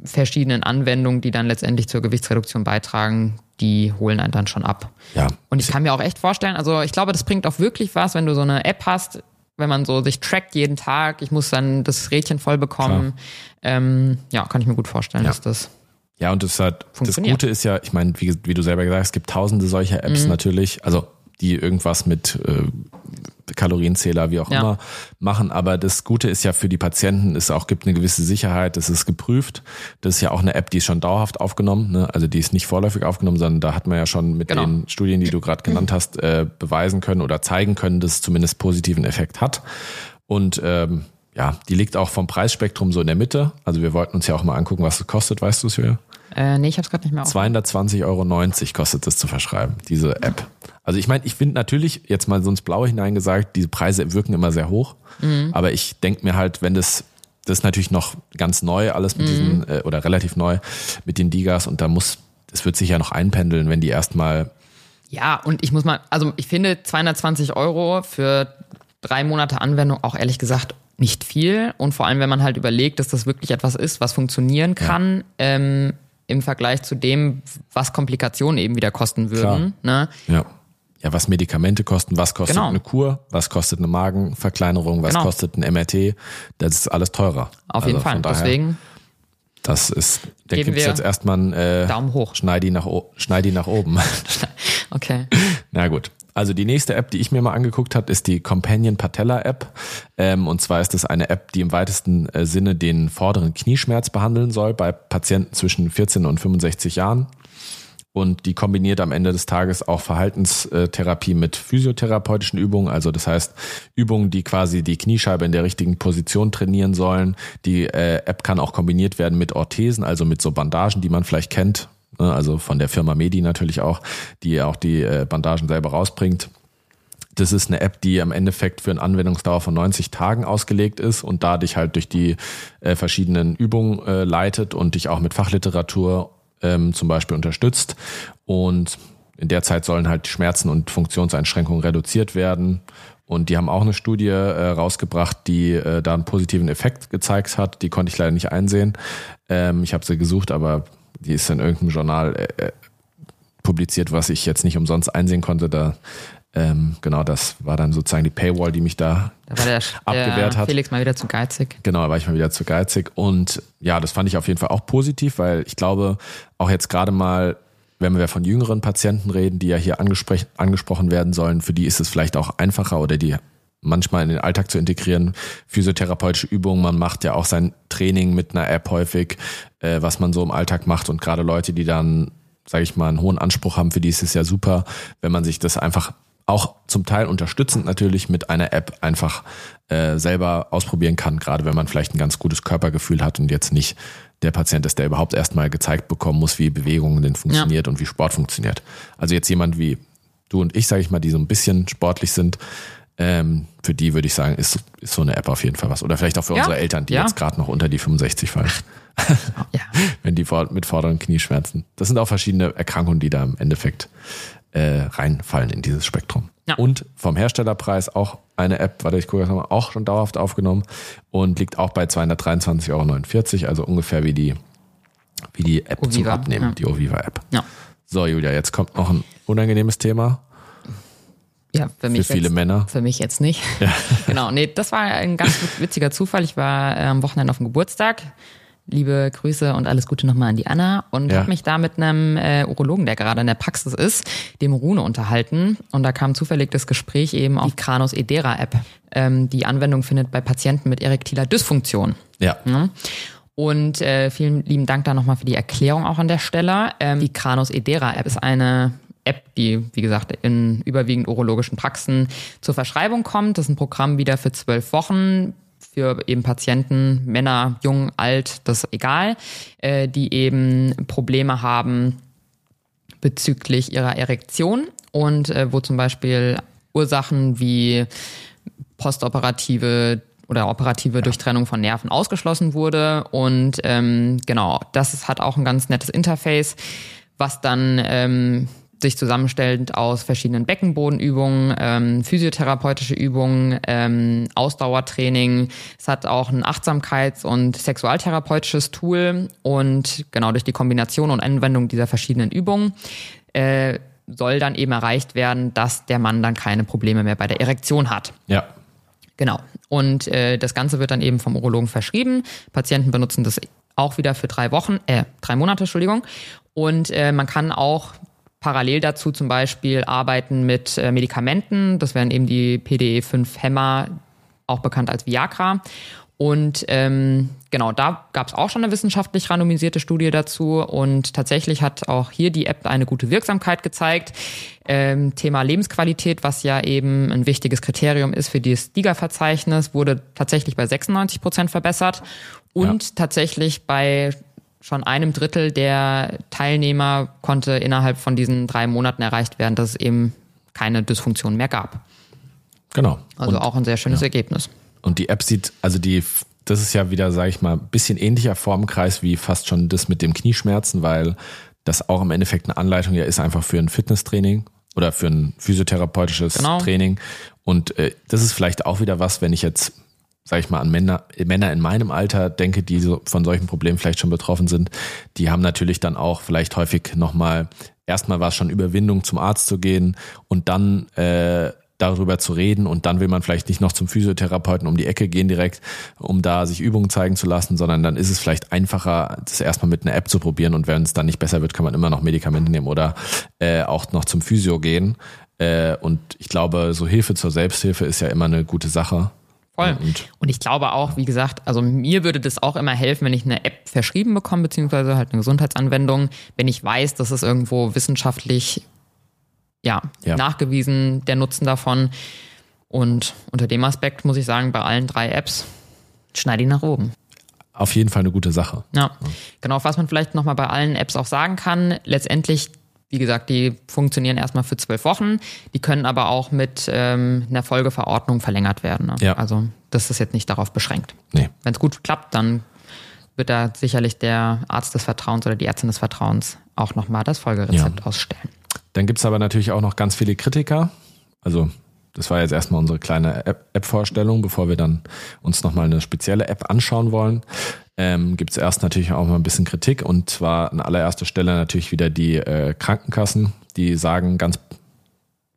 verschiedenen Anwendungen, die dann letztendlich zur Gewichtsreduktion beitragen, die holen einen dann schon ab. Ja. Und ich kann mir auch echt vorstellen, also ich glaube, das bringt auch wirklich was, wenn du so eine App hast, wenn man so sich trackt jeden Tag, ich muss dann das Rädchen voll bekommen. Ähm, ja, kann ich mir gut vorstellen, Ja. dass das. Ja, und das, hat, das. Gute ist ja, ich meine, wie, wie du selber gesagt hast, es gibt tausende solcher Mhm. Apps natürlich, also die irgendwas mit äh, Kalorienzähler, wie auch Ja. immer, machen. Aber das Gute ist ja für die Patienten, es auch gibt eine gewisse Sicherheit, es ist geprüft. Das ist ja auch eine App, die ist schon dauerhaft aufgenommen, ne? also die ist nicht vorläufig aufgenommen, sondern da hat man ja schon mit Genau. den Studien, die du gerade genannt hast, äh, beweisen können oder zeigen können, dass es zumindest positiven Effekt hat. Und ähm, ja, die liegt auch vom Preisspektrum so in der Mitte. Also wir wollten uns ja auch mal angucken, was es kostet, weißt du es wieder? Äh, nee, ich hab's gerade nicht mehr auf. 220,90 Euro kostet es zu verschreiben, diese App. Also ich meine, ich finde natürlich, jetzt mal so ins Blaue hineingesagt, diese Preise wirken immer sehr hoch. Aber ich denke mir halt, wenn das, das ist natürlich noch ganz neu, alles mit diesen, äh, oder relativ neu mit den Digas und da muss, das wird sich ja noch einpendeln, wenn die erstmal, Ja, und ich muss mal, also ich finde 220 Euro für drei Monate Anwendung auch ehrlich gesagt nicht viel. Und vor allem, wenn man halt überlegt, dass das wirklich etwas ist, was funktionieren kann, ähm, im Vergleich zu dem, was Komplikationen eben wieder kosten würden. Ne? ja, ja, was Medikamente kosten, was kostet Genau. eine Kur, was kostet eine Magenverkleinerung, was Genau. kostet ein MRT, das ist alles teurer. Auf jeden Also Fall. von daher- Deswegen Das ist, da gibt's wir jetzt erstmal ein äh, Daumen hoch. Schneidi nach, Schneidi nach oben. Okay. Na gut. Also die nächste App, die ich mir mal angeguckt habe, ist die Companion Patella App. Ähm, und zwar ist das eine App, die im weitesten äh, Sinne den vorderen Knieschmerz behandeln soll bei Patienten zwischen 14 und 65 Jahren. Und die kombiniert am Ende des Tages auch Verhaltenstherapie mit physiotherapeutischen Übungen. Also das heißt Übungen, die quasi die Kniescheibe in der richtigen Position trainieren sollen. Die äh, App kann auch kombiniert werden mit Orthesen, also mit so Bandagen, die man vielleicht kennt. Ne? Also von der Firma Medi natürlich auch, die auch die äh, Bandagen selber rausbringt. Das ist eine App, die am Endeffekt für eine Anwendungsdauer von 90 Tagen ausgelegt ist und da dich halt durch die äh, verschiedenen Übungen äh, leitet und dich auch mit Fachliteratur ähm, zum Beispiel unterstützt. Und in der Zeit sollen halt die Schmerzen und Funktionseinschränkungen reduziert werden. Und die haben auch eine Studie äh, rausgebracht, die äh, da einen positiven Effekt gezeigt hat. Die konnte ich leider nicht einsehen. Ähm, ich habe sie gesucht, aber die ist in irgendeinem Journal äh, äh, publiziert, was ich jetzt nicht umsonst einsehen konnte. Da ähm, genau, das war dann sozusagen die Paywall, die mich da Da war der, Abgewehrt hat. Felix mal wieder zu geizig. Genau, da war ich mal wieder zu geizig. Und ja, das fand ich auf jeden Fall auch positiv, weil ich glaube, auch jetzt gerade mal, wenn wir von jüngeren Patienten reden, die ja hier angespre- angesprochen werden sollen, für die ist es vielleicht auch einfacher oder die manchmal in den Alltag zu integrieren. Physiotherapeutische Übungen, man macht ja auch sein Training mit einer App häufig, äh, was man so im Alltag macht. Und gerade Leute, die dann, sage ich mal, einen hohen Anspruch haben, für die ist es ja super, wenn man sich das einfach auch zum Teil unterstützend natürlich mit einer App einfach äh, selber ausprobieren kann, gerade wenn man vielleicht ein ganz gutes Körpergefühl hat und jetzt nicht der Patient ist, der überhaupt erstmal gezeigt bekommen muss, wie Bewegungen denn funktioniert und wie Sport funktioniert. Also jetzt jemand wie du und ich, sage ich mal, die so ein bisschen sportlich sind, ähm, für die würde ich sagen, ist, ist so eine App auf jeden Fall was. Oder vielleicht auch für Ja, unsere Eltern, die ja. jetzt gerade noch unter die 65 fallen, Ja. wenn die vor- mit vorderen Knieschmerzen. Das sind auch verschiedene Erkrankungen, die da im Endeffekt äh, reinfallen in dieses Spektrum. Ja. Und vom Herstellerpreis auch eine App, warte, ich gucke jetzt nochmal, auch schon dauerhaft aufgenommen und liegt auch bei 223,49 Euro, also ungefähr wie die, wie die App zum Oviva, Abnehmen, ja. die Oviva-App. Ja. So, Julia, jetzt kommt noch ein unangenehmes Thema Ja, für, mich für viele jetzt, Männer. Für mich jetzt nicht. genau, nee, das war ein ganz witziger Zufall. Ich war äh, am Wochenende auf dem Geburtstag. Liebe Grüße und alles Gute nochmal an die Anna und Ja. habe mich da mit einem äh, Urologen, der gerade in der Praxis ist, dem Rune unterhalten. Und da kam zufällig das Gespräch eben auf die Kranos Edera App. Ähm, die Anwendung findet bei Patienten mit erektiler Dysfunktion. Ja. Ne? Und äh, vielen lieben Dank da nochmal für die Erklärung auch an der Stelle. Ähm, die Kranos Edera App ist eine App, die, wie gesagt, in überwiegend urologischen Praxen zur Verschreibung kommt. Das ist ein Programm wieder für zwölf Wochen für eben Patienten, Männer, jung, alt, das ist egal, äh, die eben Probleme haben bezüglich ihrer Erektion und äh, wo zum Beispiel Ursachen wie postoperative oder operative Durchtrennung von Nerven ausgeschlossen wurde. Und ähm, genau, das ist, hat auch ein ganz nettes Interface, was dann ähm, sich zusammenstellend aus verschiedenen Beckenbodenübungen, ähm, physiotherapeutische Übungen, ähm, Ausdauertraining. Es hat auch ein Achtsamkeits- und sexualtherapeutisches Tool und genau durch die Kombination und Anwendung dieser verschiedenen Übungen äh, soll dann eben erreicht werden, dass der Mann dann keine Probleme mehr bei der Erektion hat. Ja. Genau. Und äh, das Ganze wird dann eben vom Urologen verschrieben. Patienten benutzen das auch wieder für drei Wochen, äh, drei Monate, Entschuldigung. Und äh, man kann auch parallel dazu zum Beispiel arbeiten mit äh, Medikamenten. Das wären eben die PDE5-Hämmer, auch bekannt als Viagra. Und ähm, genau, da gab es auch schon eine wissenschaftlich randomisierte Studie dazu. Und tatsächlich hat auch hier die App eine gute Wirksamkeit gezeigt. Ähm, Thema Lebensqualität, was ja eben ein wichtiges Kriterium ist für dieses DIGA-Verzeichnis, wurde tatsächlich bei 96 Prozent verbessert. Und ja. tatsächlich bei schon einem Drittel der Teilnehmer konnte innerhalb von diesen drei Monaten erreicht werden, dass es eben keine Dysfunktion mehr gab. Genau. Also und, auch ein sehr schönes ja. Ergebnis. Und die App sieht, also die, das ist ja wieder, sage ich mal, ein bisschen ähnlicher Formkreis wie fast schon das mit dem Knieschmerzen, weil das auch im Endeffekt eine Anleitung ja ist einfach für ein Fitnesstraining oder für ein physiotherapeutisches genau. Training. Und äh, das ist vielleicht auch wieder was, wenn ich jetzt, sage ich mal, an Männer, Männer in meinem Alter denke, die so von solchen Problemen vielleicht schon betroffen sind, die haben natürlich dann auch vielleicht häufig nochmal, erstmal war es schon Überwindung, zum Arzt zu gehen und dann äh, darüber zu reden und dann will man vielleicht nicht noch zum Physiotherapeuten um die Ecke gehen direkt, um da sich Übungen zeigen zu lassen, sondern dann ist es vielleicht einfacher, das erstmal mit einer App zu probieren und wenn es dann nicht besser wird, kann man immer noch Medikamente nehmen oder äh, auch noch zum Physio gehen. Äh, und ich glaube, so Hilfe zur Selbsthilfe ist ja immer eine gute Sache. Voll. Und, und ich glaube auch, wie gesagt, also mir würde das auch immer helfen, wenn ich eine App verschrieben bekomme, beziehungsweise halt eine Gesundheitsanwendung, wenn ich weiß, dass es irgendwo wissenschaftlich ja, ja, nachgewiesen, der Nutzen davon. Und unter dem Aspekt muss ich sagen, bei allen drei Apps schneide ich nach oben. Auf jeden Fall eine gute Sache. Ja, genau. Was man vielleicht nochmal bei allen Apps auch sagen kann, letztendlich, wie gesagt, die funktionieren erstmal für zwölf Wochen. Die können aber auch mit ähm, einer Folgeverordnung verlängert werden. Ne? Ja. Also das ist jetzt nicht darauf beschränkt. Nee. Wenn es gut klappt, dann wird da sicherlich der Arzt des Vertrauens oder die Ärztin des Vertrauens auch nochmal das Folgerezept ja. ausstellen. Dann gibt's aber natürlich auch noch ganz viele Kritiker. Also das war jetzt erstmal unsere kleine App-Vorstellung, bevor wir dann uns nochmal eine spezielle App anschauen wollen. Ähm, gibt es erst natürlich auch mal ein bisschen Kritik und zwar an allererster Stelle natürlich wieder die äh, Krankenkassen, die sagen ganz,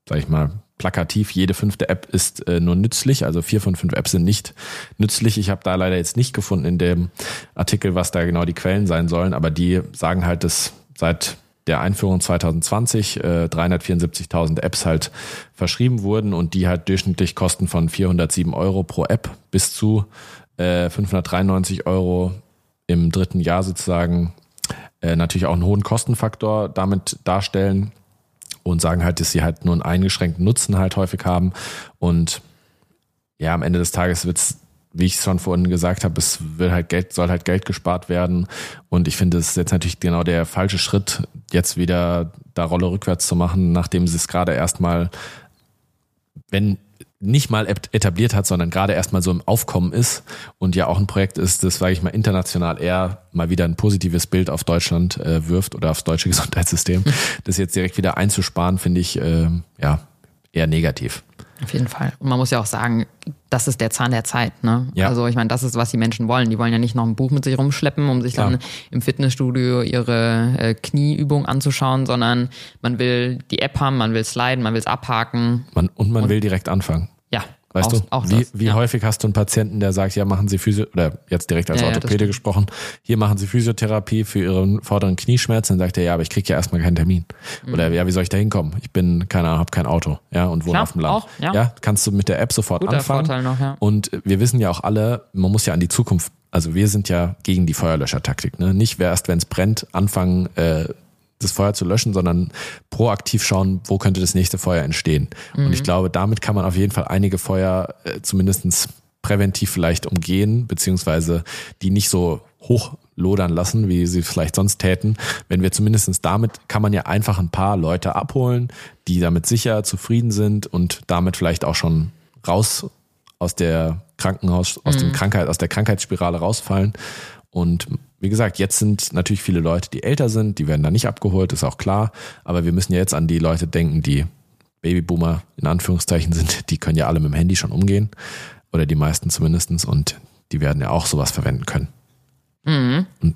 sag ich mal, plakativ, jede fünfte App ist äh, nur nützlich, also vier von fünf Apps sind nicht nützlich. Ich habe da leider jetzt nicht gefunden in dem Artikel, was da genau die Quellen sein sollen, aber die sagen halt, dass seit der Einführung 2020 äh, 374.000 Apps halt verschrieben wurden und die halt durchschnittlich kosten von 407 Euro pro App bis zu äh, 593 Euro im dritten Jahr sozusagen äh, natürlich auch einen hohen Kostenfaktor damit darstellen und sagen halt, dass sie halt nur einen eingeschränkten Nutzen halt häufig haben. Und ja, am Ende des Tages wird es wie ich schon vorhin gesagt habe, es will halt Geld, soll halt Geld gespart werden. Und ich finde, es ist jetzt natürlich genau der falsche Schritt, jetzt wieder da Rolle rückwärts zu machen, nachdem sie es gerade erstmal, wenn nicht mal etabliert hat, sondern gerade erstmal so im Aufkommen ist und ja auch ein Projekt ist, das, sage ich mal, international eher mal wieder ein positives Bild auf Deutschland äh, wirft oder aufs deutsche Gesundheitssystem. Das jetzt direkt wieder einzusparen, finde ich äh, ja eher negativ. Auf jeden Fall. Und man muss ja auch sagen, das ist der Zahn der Zeit. Ne? Ja. Also ich meine, das ist, was die Menschen wollen. Die wollen ja nicht noch ein Buch mit sich rumschleppen, um sich Klar. dann im Fitnessstudio ihre äh, Knieübung anzuschauen, sondern man will die App haben, man will sliden, man will es abhaken. Man, und man und, will direkt anfangen. Weißt auch, du, auch wie, das, wie ja. häufig hast du einen Patienten, der sagt, ja, machen Sie Physio, oder jetzt direkt als ja, Orthopäde ja, gesprochen, hier machen Sie Physiotherapie für Ihren vorderen Knieschmerzen, dann sagt er, ja, aber ich kriege ja erstmal keinen Termin. Mhm. Oder ja, wie soll ich da hinkommen? Ich bin, keine Ahnung, habe kein Auto, ja, und wohne Klar, auf dem Land. Auch, ja. ja, kannst du mit der App sofort Guter anfangen. Vorteil noch, ja. Und wir wissen ja auch alle, man muss ja an die Zukunft, also wir sind ja gegen die Feuerlöschertaktik, ne? Nicht erst, wenn es brennt, anfangen, äh, das Feuer zu löschen, sondern proaktiv schauen, wo könnte das nächste Feuer entstehen. Mhm. Und ich mhm. glaube, damit kann man auf jeden Fall einige Feuer äh, zumindestens präventiv vielleicht umgehen, beziehungsweise die nicht so hoch lodern lassen, wie sie vielleicht sonst täten. Wenn wir zumindestens damit, kann man ja einfach ein paar Leute abholen, die damit sicher zufrieden sind und damit vielleicht auch schon raus aus der Krankenhaus, aus mhm. dem Krankheit, aus der Krankheitsspirale rausfallen. Und wie gesagt, jetzt sind natürlich viele Leute, die älter sind, die werden da nicht abgeholt, ist auch klar. Aber wir müssen ja jetzt an die Leute denken, die Babyboomer in Anführungszeichen sind. Die können ja alle mit dem Handy schon umgehen. Oder die meisten zumindestens Und die werden ja auch sowas verwenden können. Mhm. Und,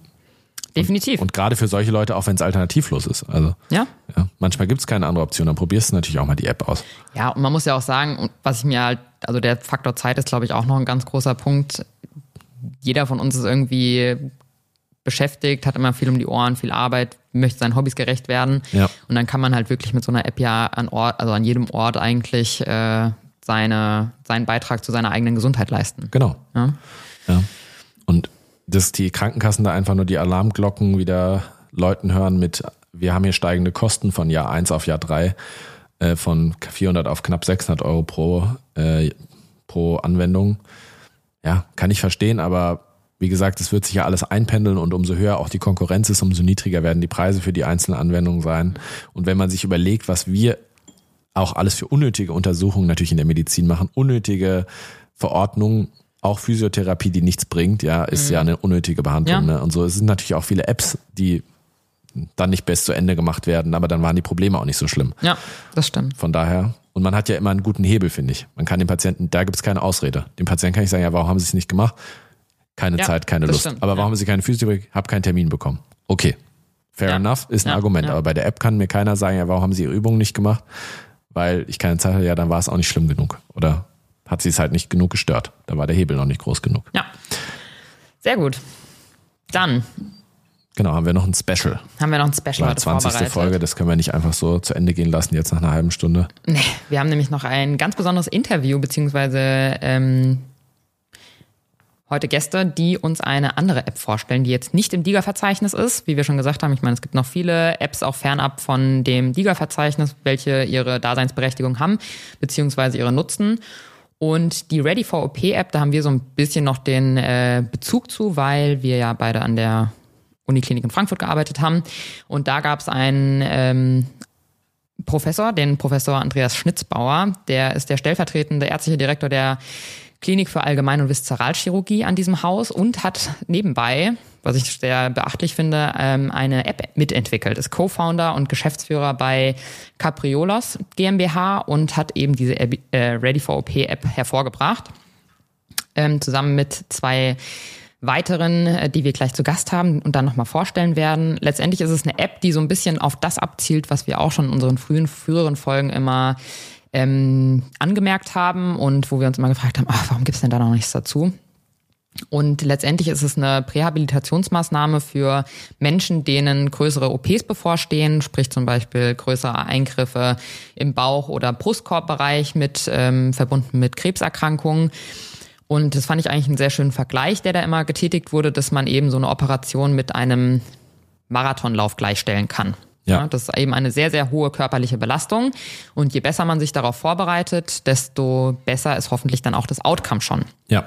Definitiv. Und, und, gerade für solche Leute, auch wenn es alternativlos ist. Also ja. ja manchmal gibt es keine andere Option, dann probierst du natürlich auch mal die App aus. Ja, und man muss ja auch sagen, was ich mir halt, also der Faktor Zeit ist, glaube ich, auch noch ein ganz großer Punkt. Jeder von uns ist irgendwie beschäftigt, hat immer viel um die Ohren, viel Arbeit, möchte seinen Hobbys gerecht werden. Ja. Und dann kann man halt wirklich mit so einer App ja an Ort, also an jedem Ort eigentlich äh, seine, seinen Beitrag zu seiner eigenen Gesundheit leisten. Genau. Ja. ja. Und dass die Krankenkassen da einfach nur die Alarmglocken wieder läuten hören mit, wir haben hier steigende Kosten von Jahr 1 auf Jahr 3 äh, von 400 auf knapp 600 Euro pro, äh, pro Anwendung. Ja, kann ich verstehen, aber wie gesagt, es wird sich ja alles einpendeln und umso höher auch die Konkurrenz ist, umso niedriger werden die Preise für die einzelnen Anwendungen sein. Und wenn man sich überlegt, was wir auch alles für unnötige Untersuchungen natürlich in der Medizin machen, unnötige Verordnungen, auch Physiotherapie, die nichts bringt, ja, ist mhm. ja eine unnötige Behandlung. Ja. Ne? Und so es sind natürlich auch viele Apps, die dann nicht bis zu Ende gemacht werden, aber dann waren die Probleme auch nicht so schlimm. Ja, das stimmt. Von daher, und man hat ja immer einen guten Hebel, finde ich. Man kann dem Patienten, da gibt es keine Ausrede. Dem Patienten kann ich sagen, ja, warum haben sie es nicht gemacht? Keine ja, Zeit, keine Lust. Stimmt, aber warum ja. haben Sie keine Physiotherapie? Hab keinen Termin bekommen. Okay. Fair ja. enough, ist ein Argument. Aber bei der App kann mir keiner sagen, ja, warum haben Sie Ihre Übungen nicht gemacht? Weil ich keine Zeit hatte, ja, dann war es auch nicht schlimm genug. Oder hat sie es halt nicht genug gestört. Da war der Hebel noch nicht groß genug. Ja. Sehr gut. Dann. Genau, haben wir noch ein Special. Haben wir noch ein Special heute 20. Folge, das können wir nicht einfach so zu Ende gehen lassen, jetzt nach einer halben Stunde. Nee, wir haben nämlich noch ein ganz besonderes Interview, beziehungsweise ähm, heute Gäste, die uns eine andere App vorstellen, die jetzt nicht im DIGA-Verzeichnis ist. Wie wir schon gesagt haben, ich meine, es gibt noch viele Apps auch fernab von dem DIGA-Verzeichnis, welche ihre Daseinsberechtigung haben, beziehungsweise ihre Nutzen. Und die Ready for OP App, da haben wir so ein bisschen noch den äh, Bezug zu, weil wir ja beide an der Uniklinik in Frankfurt gearbeitet haben. Und da gab es einen ähm, Professor, den Professor Andreas Schnitzbauer, der ist der stellvertretende ärztliche Direktor der Klinik für Allgemein- und Viszeralchirurgie an diesem Haus und hat nebenbei, was ich sehr beachtlich finde, ähm, eine App mitentwickelt. Ist Co-Founder und Geschäftsführer bei Capriolos GmbH und hat eben diese äh, Ready for OP App hervorgebracht. Ähm, zusammen mit zwei weiteren, äh, die wir gleich zu Gast haben und dann nochmal vorstellen werden. Letztendlich ist es eine App, die so ein bisschen auf das abzielt, was wir auch schon in unseren frühen, früheren Folgen immer ähm, angemerkt haben und wo wir uns immer gefragt haben, ach, warum gibt's denn da noch nichts dazu? Und letztendlich ist es eine Prähabilitationsmaßnahme für Menschen, denen größere OPs bevorstehen, sprich zum Beispiel größere Eingriffe im Bauch- oder Brustkorbbereich mit ähm, verbunden mit Krebserkrankungen. Und das fand ich eigentlich einen sehr schönen Vergleich, der da immer getätigt wurde, dass man eben so eine Operation mit einem Marathonlauf gleichstellen kann. Ja. Das ist eben eine sehr, sehr hohe körperliche Belastung. Und je besser man sich darauf vorbereitet, desto besser ist hoffentlich dann auch das Outcome schon. Ja.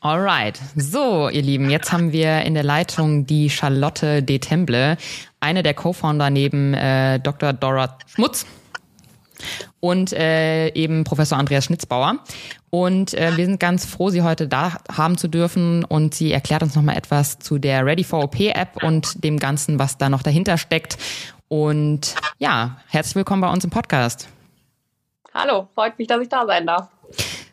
Alright. So, ihr Lieben, jetzt haben wir in der Leitung die Charlotte de Temble, eine der Co-Founder neben äh, Dr. Dora Schmutz und äh, eben Professor Andreas Schnitzbauer. Und äh, wir sind ganz froh, Sie heute da haben zu dürfen. Und sie erklärt uns nochmal etwas zu der Ready for OP App und dem Ganzen, was da noch dahinter steckt und ja, herzlich willkommen bei uns im Podcast. Hallo, freut mich, dass ich da sein darf.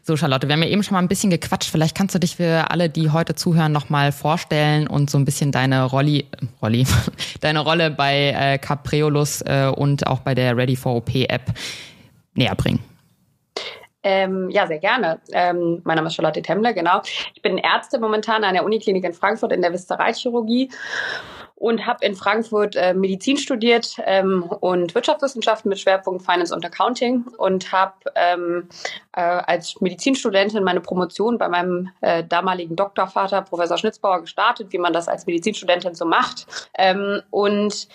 So, Charlotte, wir haben ja eben schon mal ein bisschen gequatscht. Vielleicht kannst du dich für alle, die heute zuhören, nochmal vorstellen und so ein bisschen deine Rolli, Rolli, deine Rolle bei äh, Capreolus äh, und auch bei der Ready for OP App näher bringen. Ähm, ja, sehr gerne. Ähm, mein Name ist Charlotte Temmler, genau. Ich bin Ärzte momentan an der Uniklinik in Frankfurt in der Viszeralchirurgie und habe in Frankfurt äh, Medizin studiert ähm, und Wirtschaftswissenschaften mit Schwerpunkt Finance und Accounting und habe ähm, äh, als Medizinstudentin meine Promotion bei meinem äh, damaligen Doktorvater Professor Schnitzbauer gestartet, wie man das als Medizinstudentin so macht. Ähm, und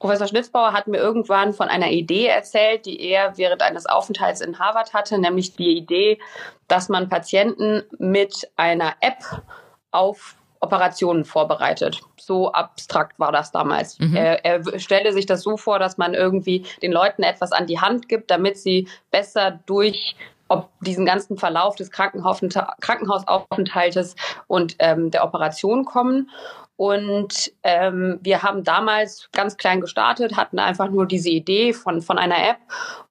Professor Schnitzbauer hat mir irgendwann von einer Idee erzählt, die er während eines Aufenthalts in Harvard hatte, nämlich die Idee, dass man Patienten mit einer App auf Operationen vorbereitet. So abstrakt war das damals. Mhm. Er, er stelle sich das so vor, dass man irgendwie den Leuten etwas an die Hand gibt, damit sie besser durch ob diesen ganzen Verlauf des Krankenhausaufenthaltes und ähm, der Operation kommen. Und ähm, wir haben damals ganz klein gestartet, hatten einfach nur diese Idee von, von einer App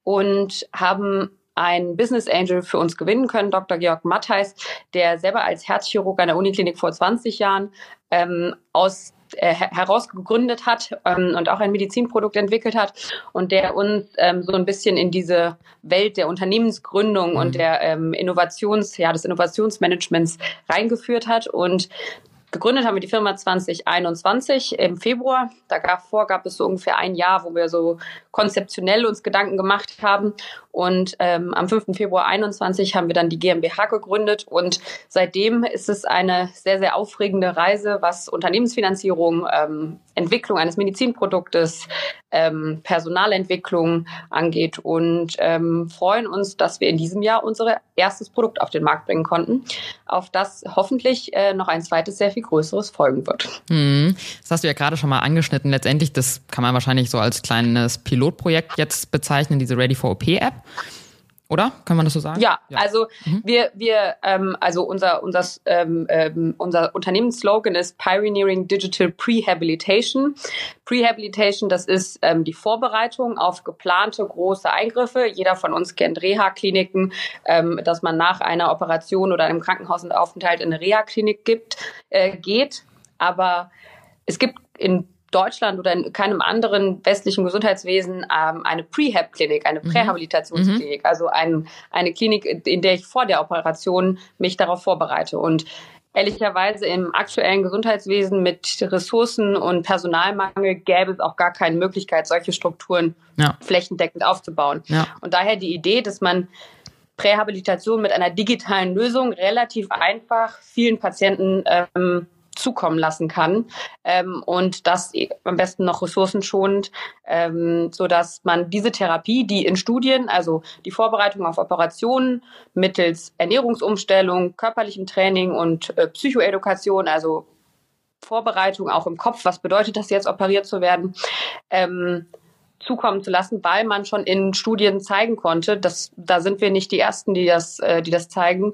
und haben einen Business Angel für uns gewinnen können, Dr. Georg Mattheis, der selber als Herzchirurg an der Uniklinik vor 20 Jahren ähm, aus äh, herausgegründet hat ähm, und auch ein Medizinprodukt entwickelt hat und der uns ähm, so ein bisschen in diese Welt der Unternehmensgründung mhm. und der ähm, Innovations, ja, des Innovationsmanagements reingeführt hat und Gegründet haben wir die Firma 2021 im Februar. Davor gab es so ungefähr ein Jahr, wo wir so konzeptionell uns Gedanken gemacht haben. Und ähm, am 5. Februar 21 haben wir dann die GmbH gegründet. Und seitdem ist es eine sehr, sehr aufregende Reise, was Unternehmensfinanzierung, ähm, Entwicklung eines Medizinproduktes, ähm, Personalentwicklung angeht. Und ähm, freuen uns, dass wir in diesem Jahr unser erstes Produkt auf den Markt bringen konnten, auf das hoffentlich äh, noch ein zweites, sehr viel größeres folgen wird. Hm. Das hast du ja gerade schon mal angeschnitten. Letztendlich, das kann man wahrscheinlich so als kleines Pilotprojekt jetzt bezeichnen, diese Ready for OP App. Oder? Kann man das so sagen? Ja, ja. also mhm. wir, wir, ähm, also unser, unser, ähm, ähm, unser Unternehmensslogan ist Pioneering Digital Prehabilitation. Prehabilitation, das ist ähm, die Vorbereitung auf geplante große Eingriffe. Jeder von uns kennt Reha-Kliniken, ähm, dass man nach einer Operation oder einem Krankenhausaufenthalt in eine Reha-Klinik gibt, äh, geht. Aber es gibt in Deutschland oder in keinem anderen westlichen Gesundheitswesen ähm, eine Prehab-Klinik, eine mhm. Prähabilitationsklinik, mhm. also ein, eine Klinik, in der ich vor der Operation mich darauf vorbereite. Und ehrlicherweise im aktuellen Gesundheitswesen mit Ressourcen und Personalmangel gäbe es auch gar keine Möglichkeit, solche Strukturen ja. flächendeckend aufzubauen. Ja. Und daher die Idee, dass man Prähabilitation mit einer digitalen Lösung relativ einfach vielen Patienten ähm, zukommen lassen kann. Ähm, und das am besten noch ressourcenschonend, ähm, so dass man diese Therapie, die in Studien, also die Vorbereitung auf Operationen mittels Ernährungsumstellung, körperlichem Training und äh, Psychoedukation, also Vorbereitung auch im Kopf, was bedeutet das jetzt operiert zu werden, ähm, zukommen zu lassen, weil man schon in Studien zeigen konnte, dass da sind wir nicht die ersten, die das, äh, die das zeigen,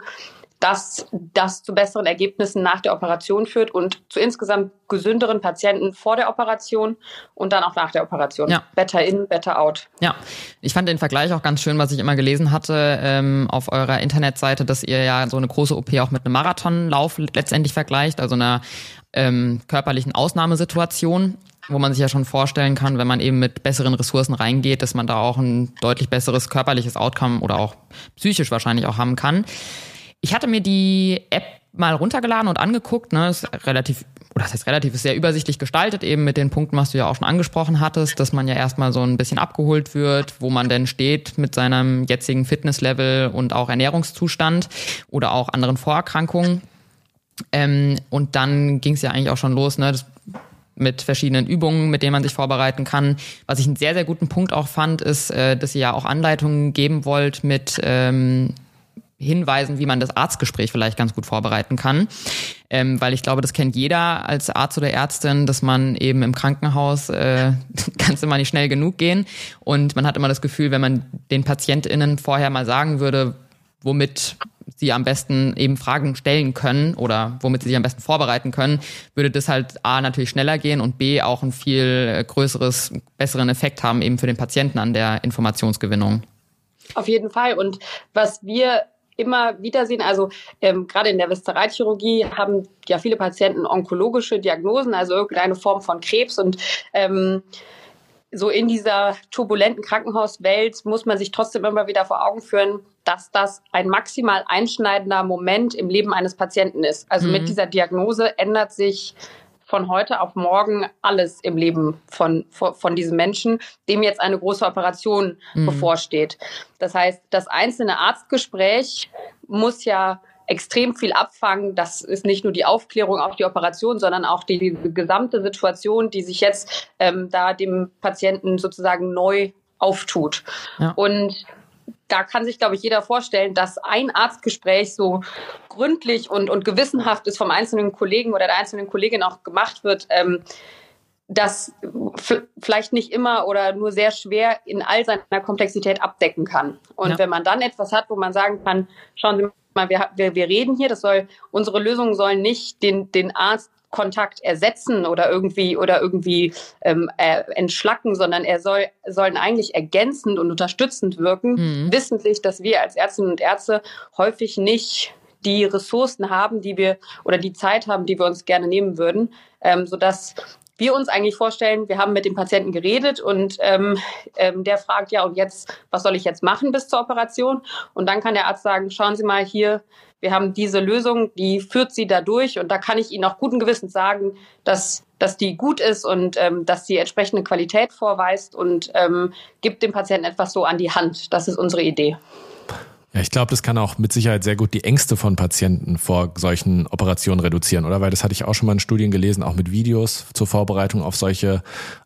dass das zu besseren Ergebnissen nach der Operation führt und zu insgesamt gesünderen Patienten vor der Operation und dann auch nach der Operation. Ja. Better in, better out. Ja, ich fand den Vergleich auch ganz schön, was ich immer gelesen hatte ähm, auf eurer Internetseite, dass ihr ja so eine große OP auch mit einem Marathonlauf letztendlich vergleicht, also einer ähm, körperlichen Ausnahmesituation wo man sich ja schon vorstellen kann, wenn man eben mit besseren Ressourcen reingeht, dass man da auch ein deutlich besseres körperliches Outcome oder auch psychisch wahrscheinlich auch haben kann. Ich hatte mir die App mal runtergeladen und angeguckt. Ne, ist relativ, oder das heißt relativ, ist sehr übersichtlich gestaltet, eben mit den Punkten, was du ja auch schon angesprochen hattest, dass man ja erstmal so ein bisschen abgeholt wird, wo man denn steht mit seinem jetzigen Fitnesslevel und auch Ernährungszustand oder auch anderen Vorerkrankungen. Ähm, und dann ging es ja eigentlich auch schon los, ne? Das, mit verschiedenen Übungen, mit denen man sich vorbereiten kann. Was ich einen sehr, sehr guten Punkt auch fand, ist, äh, dass ihr ja auch Anleitungen geben wollt mit ähm, hinweisen, wie man das Arztgespräch vielleicht ganz gut vorbereiten kann. Ähm, weil ich glaube, das kennt jeder als Arzt oder Ärztin, dass man eben im Krankenhaus äh, kann es immer nicht schnell genug gehen. Und man hat immer das Gefühl, wenn man den PatientInnen vorher mal sagen würde, womit sie am besten eben Fragen stellen können oder womit sie sich am besten vorbereiten können, würde das halt A natürlich schneller gehen und B auch ein viel größeres, besseren Effekt haben eben für den Patienten an der Informationsgewinnung. Auf jeden Fall. Und was wir immer wieder sehen. Also ähm, gerade in der Viszeralchirurgie haben ja viele Patienten onkologische Diagnosen, also irgendeine Form von Krebs und ähm, so in dieser turbulenten Krankenhauswelt muss man sich trotzdem immer wieder vor Augen führen, dass das ein maximal einschneidender Moment im Leben eines Patienten ist. Also mhm. mit dieser Diagnose ändert sich von heute auf morgen alles im Leben von, von, von diesem Menschen, dem jetzt eine große Operation mhm. bevorsteht. Das heißt, das einzelne Arztgespräch muss ja extrem viel abfangen. Das ist nicht nur die Aufklärung auf die Operation, sondern auch die gesamte Situation, die sich jetzt ähm, da dem Patienten sozusagen neu auftut. Ja. Und da kann sich, glaube ich, jeder vorstellen, dass ein Arztgespräch so gründlich und, und gewissenhaft ist vom einzelnen Kollegen oder der einzelnen Kollegin auch gemacht wird, ähm, das vielleicht nicht immer oder nur sehr schwer in all seiner Komplexität abdecken kann. Und ja. wenn man dann etwas hat, wo man sagen kann, schauen Sie mal, wir, wir, wir reden hier, das soll, unsere Lösungen sollen nicht den, den Arzt Kontakt ersetzen oder irgendwie oder irgendwie ähm, äh, entschlacken, sondern er soll sollen eigentlich ergänzend und unterstützend wirken, mhm. wissentlich, dass wir als Ärztinnen und Ärzte häufig nicht die Ressourcen haben, die wir oder die Zeit haben, die wir uns gerne nehmen würden, ähm, sodass wir uns eigentlich vorstellen, wir haben mit dem Patienten geredet und ähm, ähm, der fragt, ja, und jetzt, was soll ich jetzt machen bis zur Operation? Und dann kann der Arzt sagen, schauen Sie mal hier, wir haben diese Lösung, die führt Sie da durch und da kann ich Ihnen auch guten Gewissens sagen, dass, dass die gut ist und ähm, dass sie entsprechende Qualität vorweist und ähm, gibt dem Patienten etwas so an die Hand. Das ist unsere Idee. Ja, ich glaube, das kann auch mit Sicherheit sehr gut die Ängste von Patienten vor solchen Operationen reduzieren, oder? Weil das hatte ich auch schon mal in Studien gelesen, auch mit Videos zur Vorbereitung auf solche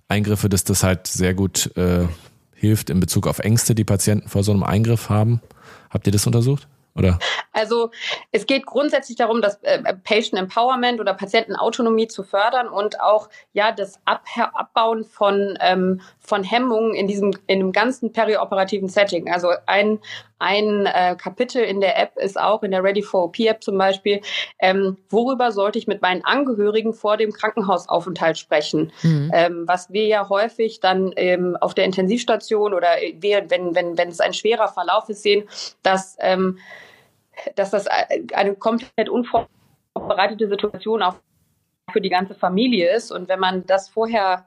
Eingriffe, dass das halt sehr gut äh, hilft in Bezug auf Ängste, die Patienten vor so einem Eingriff haben. Habt ihr das untersucht? Oder? Also es geht grundsätzlich darum, das äh, Patient Empowerment oder Patientenautonomie zu fördern und auch ja das Ab Abbauen von, ähm, von Hemmungen in diesem in dem ganzen perioperativen Setting. Also ein ein äh, Kapitel in der App ist auch in der Ready for OP App zum Beispiel, ähm, worüber sollte ich mit meinen Angehörigen vor dem Krankenhausaufenthalt sprechen? Mhm. Ähm, was wir ja häufig dann ähm, auf der Intensivstation oder wir, wenn wenn wenn es ein schwerer Verlauf ist, sehen, dass ähm, dass das eine komplett unvorbereitete Situation auch für die ganze Familie ist. Und wenn man das vorher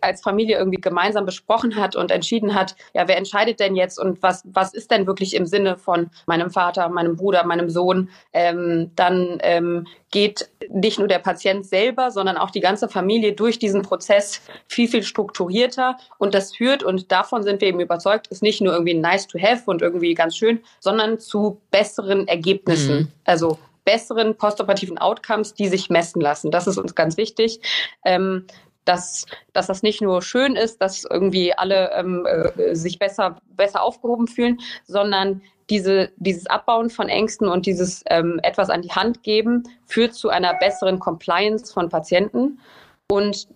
als Familie irgendwie gemeinsam besprochen hat und entschieden hat, ja, wer entscheidet denn jetzt und was, was ist denn wirklich im Sinne von meinem Vater, meinem Bruder, meinem Sohn, ähm, dann ähm, geht nicht nur der Patient selber, sondern auch die ganze Familie durch diesen Prozess viel, viel strukturierter und das führt, und davon sind wir eben überzeugt, ist nicht nur irgendwie nice to have und irgendwie ganz schön, sondern zu besseren Ergebnissen. Mhm. Also besseren postoperativen Outcomes, die sich messen lassen. Das ist uns ganz wichtig. Ähm, dass, dass das nicht nur schön ist, dass irgendwie alle ähm, äh, sich besser, besser aufgehoben fühlen, sondern diese, dieses Abbauen von Ängsten und dieses ähm, etwas an die Hand geben führt zu einer besseren Compliance von Patienten. Und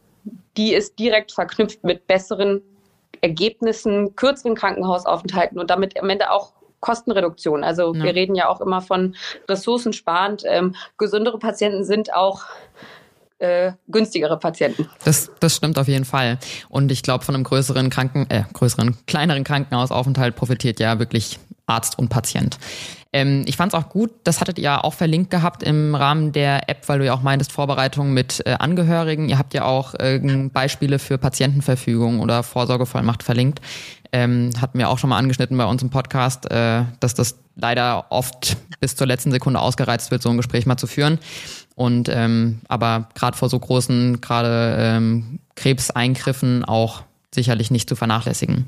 die ist direkt verknüpft mit besseren Ergebnissen, kürzeren Krankenhausaufenthalten und damit am Ende auch Kostenreduktion. Also ja. wir reden ja auch immer von ressourcensparend. Ähm, gesündere Patienten sind auch äh, günstigere Patienten. Das, das stimmt auf jeden Fall. Und ich glaube, von einem größeren Kranken, äh, größeren, kleineren Krankenhausaufenthalt profitiert ja wirklich Arzt und Patient. Ähm, ich fand es auch gut, das hattet ihr auch verlinkt gehabt im Rahmen der App, weil du ja auch meintest, Vorbereitung mit äh, Angehörigen. Ihr habt ja auch äh, Beispiele für Patientenverfügung oder Vorsorgevollmacht verlinkt. Ähm, hatten wir auch schon mal angeschnitten bei uns im Podcast, äh, dass das leider oft bis zur letzten Sekunde ausgereizt wird, so ein Gespräch mal zu führen. Und ähm, aber gerade vor so großen, gerade ähm, Krebseingriffen auch sicherlich nicht zu vernachlässigen.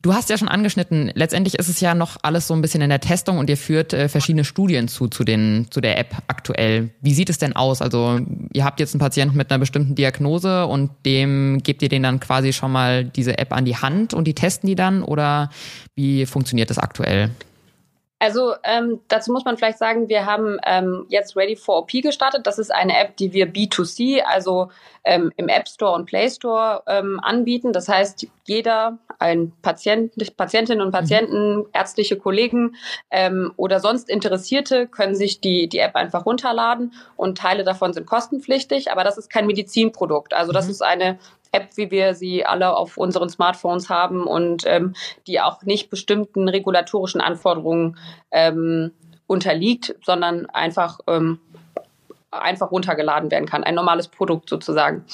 Du hast ja schon angeschnitten, letztendlich ist es ja noch alles so ein bisschen in der Testung und ihr führt äh, verschiedene Studien zu, zu, den, zu der App aktuell. Wie sieht es denn aus? Also ihr habt jetzt einen Patienten mit einer bestimmten Diagnose und dem gebt ihr den dann quasi schon mal diese App an die Hand und die testen die dann oder wie funktioniert das aktuell? Also ähm, dazu muss man vielleicht sagen, wir haben ähm, jetzt Ready for OP gestartet. Das ist eine App, die wir B2C, also ähm, im App Store und Play Store ähm, anbieten. Das heißt, jeder, ein Patient, Patientinnen und Patienten, mhm. ärztliche Kollegen ähm, oder sonst Interessierte können sich die, die App einfach runterladen und Teile davon sind kostenpflichtig. Aber das ist kein Medizinprodukt. Also das mhm. ist eine App, wie wir sie alle auf unseren Smartphones haben und ähm, die auch nicht bestimmten regulatorischen Anforderungen ähm, unterliegt, sondern einfach ähm, einfach runtergeladen werden kann, ein normales Produkt sozusagen.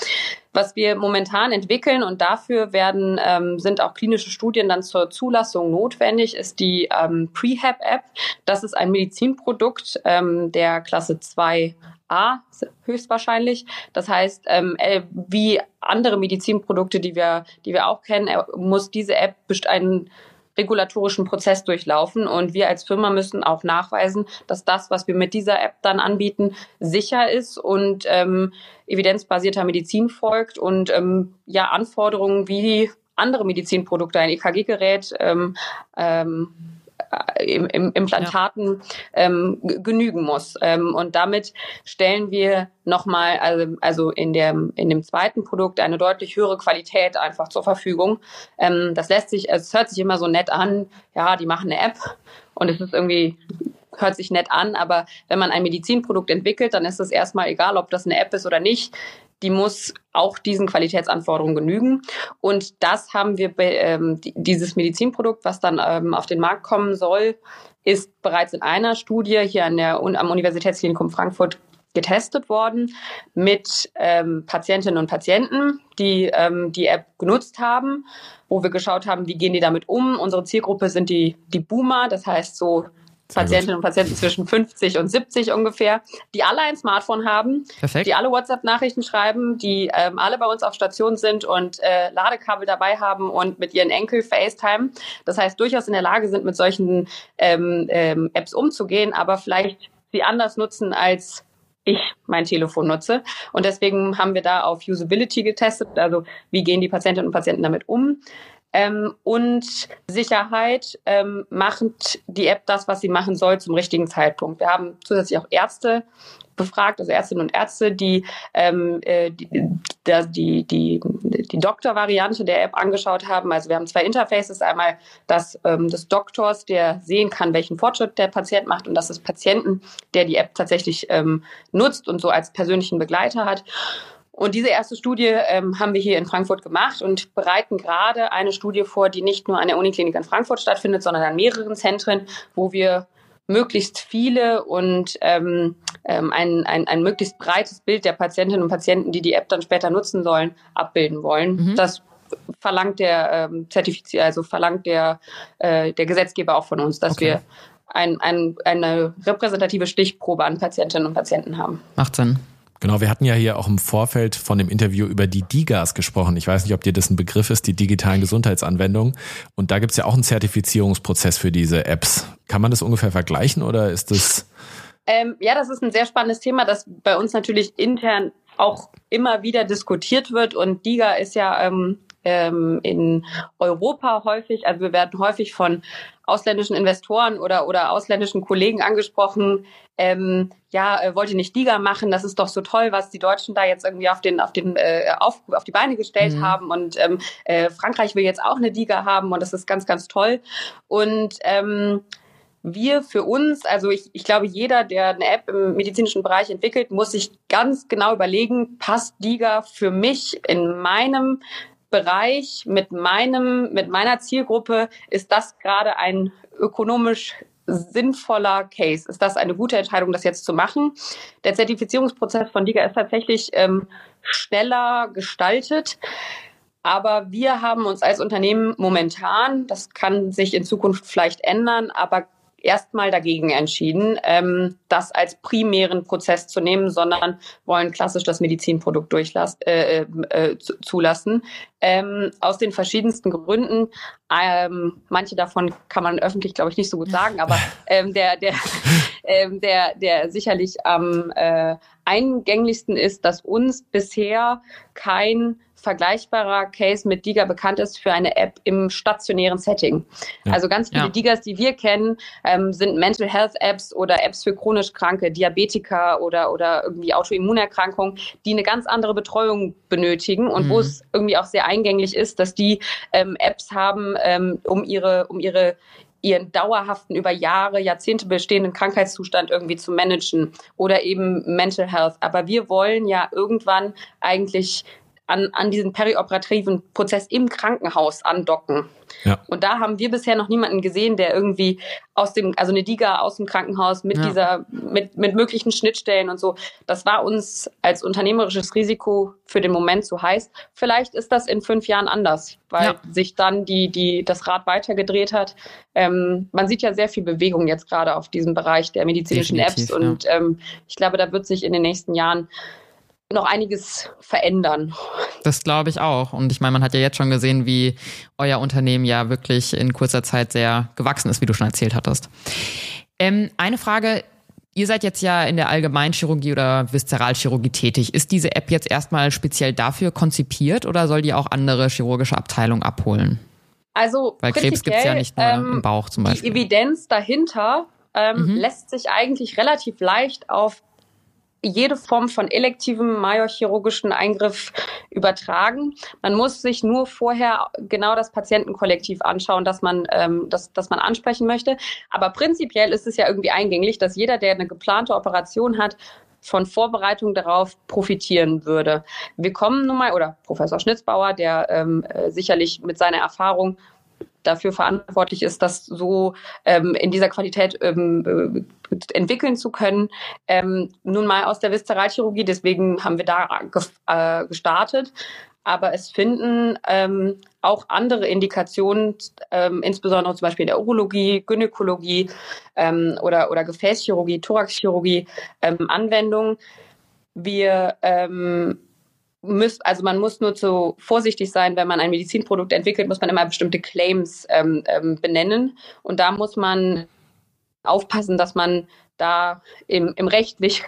Was wir momentan entwickeln und dafür werden ähm, sind auch klinische Studien dann zur Zulassung notwendig, ist die ähm, Prehab-App. Das ist ein Medizinprodukt ähm, der Klasse 2 A höchstwahrscheinlich. Das heißt, ähm, äh, wie andere Medizinprodukte, die wir, die wir auch kennen, muss diese App einen regulatorischen Prozess durchlaufen und wir als Firma müssen auch nachweisen, dass das, was wir mit dieser App dann anbieten, sicher ist und ähm, evidenzbasierter Medizin folgt und ähm, ja Anforderungen wie andere Medizinprodukte, ein EKG-Gerät, ähm, ähm, im, im Implantaten ja. ähm, genügen muss. Ähm, und damit stellen wir nochmal, also, also in, dem, in dem zweiten Produkt eine deutlich höhere Qualität einfach zur Verfügung. Ähm, das lässt sich, es hört sich immer so nett an, ja, die machen eine App und es ist irgendwie hört sich nett an, aber wenn man ein Medizinprodukt entwickelt, dann ist es erstmal egal, ob das eine App ist oder nicht. Die muss auch diesen Qualitätsanforderungen genügen. Und das haben wir, ähm, dieses Medizinprodukt, was dann ähm, auf den Markt kommen soll, ist bereits in einer Studie hier an der, am Universitätsklinikum Frankfurt getestet worden mit ähm, Patientinnen und Patienten, die ähm, die App genutzt haben, wo wir geschaut haben, wie gehen die damit um. Unsere Zielgruppe sind die, die Boomer, das heißt so Patientinnen und Patienten zwischen 50 und 70 ungefähr, die alle ein Smartphone haben, Perfekt. die alle WhatsApp-Nachrichten schreiben, die ähm, alle bei uns auf Station sind und äh, Ladekabel dabei haben und mit ihren Enkel FaceTime. Das heißt, durchaus in der Lage sind, mit solchen ähm, ähm, Apps umzugehen, aber vielleicht sie anders nutzen als ich mein Telefon nutze. Und deswegen haben wir da auf Usability getestet, also wie gehen die Patientinnen und Patienten damit um. Ähm, und Sicherheit ähm, macht die App das, was sie machen soll, zum richtigen Zeitpunkt. Wir haben zusätzlich auch Ärzte befragt, also Ärztinnen und Ärzte, die ähm, äh, die, die, die, die Doktor-Variante der App angeschaut haben. Also wir haben zwei Interfaces, einmal das ähm, des Doktors, der sehen kann, welchen Fortschritt der Patient macht und das des Patienten, der die App tatsächlich ähm, nutzt und so als persönlichen Begleiter hat. Und diese erste Studie ähm, haben wir hier in Frankfurt gemacht und bereiten gerade eine Studie vor, die nicht nur an der Uniklinik in Frankfurt stattfindet, sondern an mehreren Zentren, wo wir möglichst viele und ähm, ähm, ein, ein, ein möglichst breites Bild der Patientinnen und Patienten, die die App dann später nutzen sollen, abbilden wollen. Mhm. Das verlangt der ähm, Zertifizier, also verlangt der, äh, der Gesetzgeber auch von uns, dass okay. wir ein, ein, eine repräsentative Stichprobe an Patientinnen und Patienten haben. Macht Sinn. Genau, wir hatten ja hier auch im Vorfeld von dem Interview über die DIGAs gesprochen. Ich weiß nicht, ob dir das ein Begriff ist, die digitalen Gesundheitsanwendungen. Und da gibt es ja auch einen Zertifizierungsprozess für diese Apps. Kann man das ungefähr vergleichen oder ist das... Ähm, ja, das ist ein sehr spannendes Thema, das bei uns natürlich intern auch immer wieder diskutiert wird. Und DIGA ist ja ähm, ähm, in Europa häufig, also wir werden häufig von ausländischen Investoren oder, oder ausländischen Kollegen angesprochen, ähm, ja, äh, wollt ihr nicht Liga machen? Das ist doch so toll, was die Deutschen da jetzt irgendwie auf den auf den äh, auf, auf die Beine gestellt mhm. haben und ähm, äh, Frankreich will jetzt auch eine Liga haben und das ist ganz ganz toll und ähm, wir für uns, also ich, ich glaube, jeder, der eine App im medizinischen Bereich entwickelt, muss sich ganz genau überlegen, passt Liga für mich in meinem Bereich mit meinem, mit meiner Zielgruppe, ist das gerade ein ökonomisch sinnvoller Case? Ist das eine gute Entscheidung, das jetzt zu machen? Der Zertifizierungsprozess von Liga ist tatsächlich ähm, schneller gestaltet. Aber wir haben uns als Unternehmen momentan, das kann sich in Zukunft vielleicht ändern, aber erstmal dagegen entschieden, ähm, das als primären Prozess zu nehmen, sondern wollen klassisch das Medizinprodukt durchlassen, äh, äh, äh zulassen. Ähm, aus den verschiedensten Gründen. Ähm, manche davon kann man öffentlich, glaube ich, nicht so gut sagen, aber ähm, der, der, ähm, der, der sicherlich am äh, eingänglichsten ist, dass uns bisher kein vergleichbarer Case mit Diga bekannt ist für eine App im stationären Setting. Ja. Also ganz viele ja. Digas, die wir kennen, ähm, sind Mental Health Apps oder Apps für chronisch Kranke, Diabetiker oder, oder irgendwie Autoimmunerkrankungen, die eine ganz andere Betreuung benötigen und mhm. wo es irgendwie auch sehr eingänglich ist, dass die ähm, Apps haben, ähm, um ihre, um ihre ihren dauerhaften, über Jahre, Jahrzehnte bestehenden Krankheitszustand irgendwie zu managen oder eben Mental Health. Aber wir wollen ja irgendwann eigentlich an, an diesen perioperativen Prozess im Krankenhaus andocken. Ja. Und da haben wir bisher noch niemanden gesehen, der irgendwie aus dem, also eine Diga aus dem Krankenhaus mit ja. dieser, mit, mit möglichen Schnittstellen und so. Das war uns als unternehmerisches Risiko für den Moment zu heiß. Vielleicht ist das in fünf Jahren anders, weil ja. sich dann die, die, das Rad weitergedreht hat. Ähm, man sieht ja sehr viel Bewegung jetzt gerade auf diesem Bereich der medizinischen Definitiv, Apps und ähm, ich glaube, da wird sich in den nächsten Jahren noch einiges verändern. Das glaube ich auch. Und ich meine, man hat ja jetzt schon gesehen, wie euer Unternehmen ja wirklich in kurzer Zeit sehr gewachsen ist, wie du schon erzählt hattest. Ähm, eine Frage. Ihr seid jetzt ja in der Allgemeinchirurgie oder Viszeralchirurgie tätig. Ist diese App jetzt erstmal speziell dafür konzipiert oder soll die auch andere chirurgische Abteilungen abholen? Also Weil Krebs gibt es ja nicht nur ähm, im Bauch zum Beispiel. Die Evidenz dahinter ähm, mhm. lässt sich eigentlich relativ leicht auf jede Form von elektivem majorchirurgischen Eingriff übertragen. Man muss sich nur vorher genau das Patientenkollektiv anschauen, das man, ähm, das, das man ansprechen möchte. Aber prinzipiell ist es ja irgendwie eingänglich, dass jeder, der eine geplante Operation hat, von Vorbereitung darauf profitieren würde. Wir kommen nun mal, oder Professor Schnitzbauer, der ähm, äh, sicherlich mit seiner Erfahrung dafür verantwortlich ist, das so ähm, in dieser Qualität ähm, äh, entwickeln zu können. Ähm, nun mal aus der Viszeralchirurgie, deswegen haben wir da äh, gestartet. Aber es finden ähm, auch andere Indikationen, ähm, insbesondere zum Beispiel in der Urologie, Gynäkologie ähm, oder, oder Gefäßchirurgie, Thoraxchirurgie ähm, Anwendung. Wir ähm, müsst, also man muss nur zu vorsichtig sein, wenn man ein Medizinprodukt entwickelt, muss man immer bestimmte Claims ähm, ähm, benennen. Und da muss man aufpassen, dass man da im, im rechtlich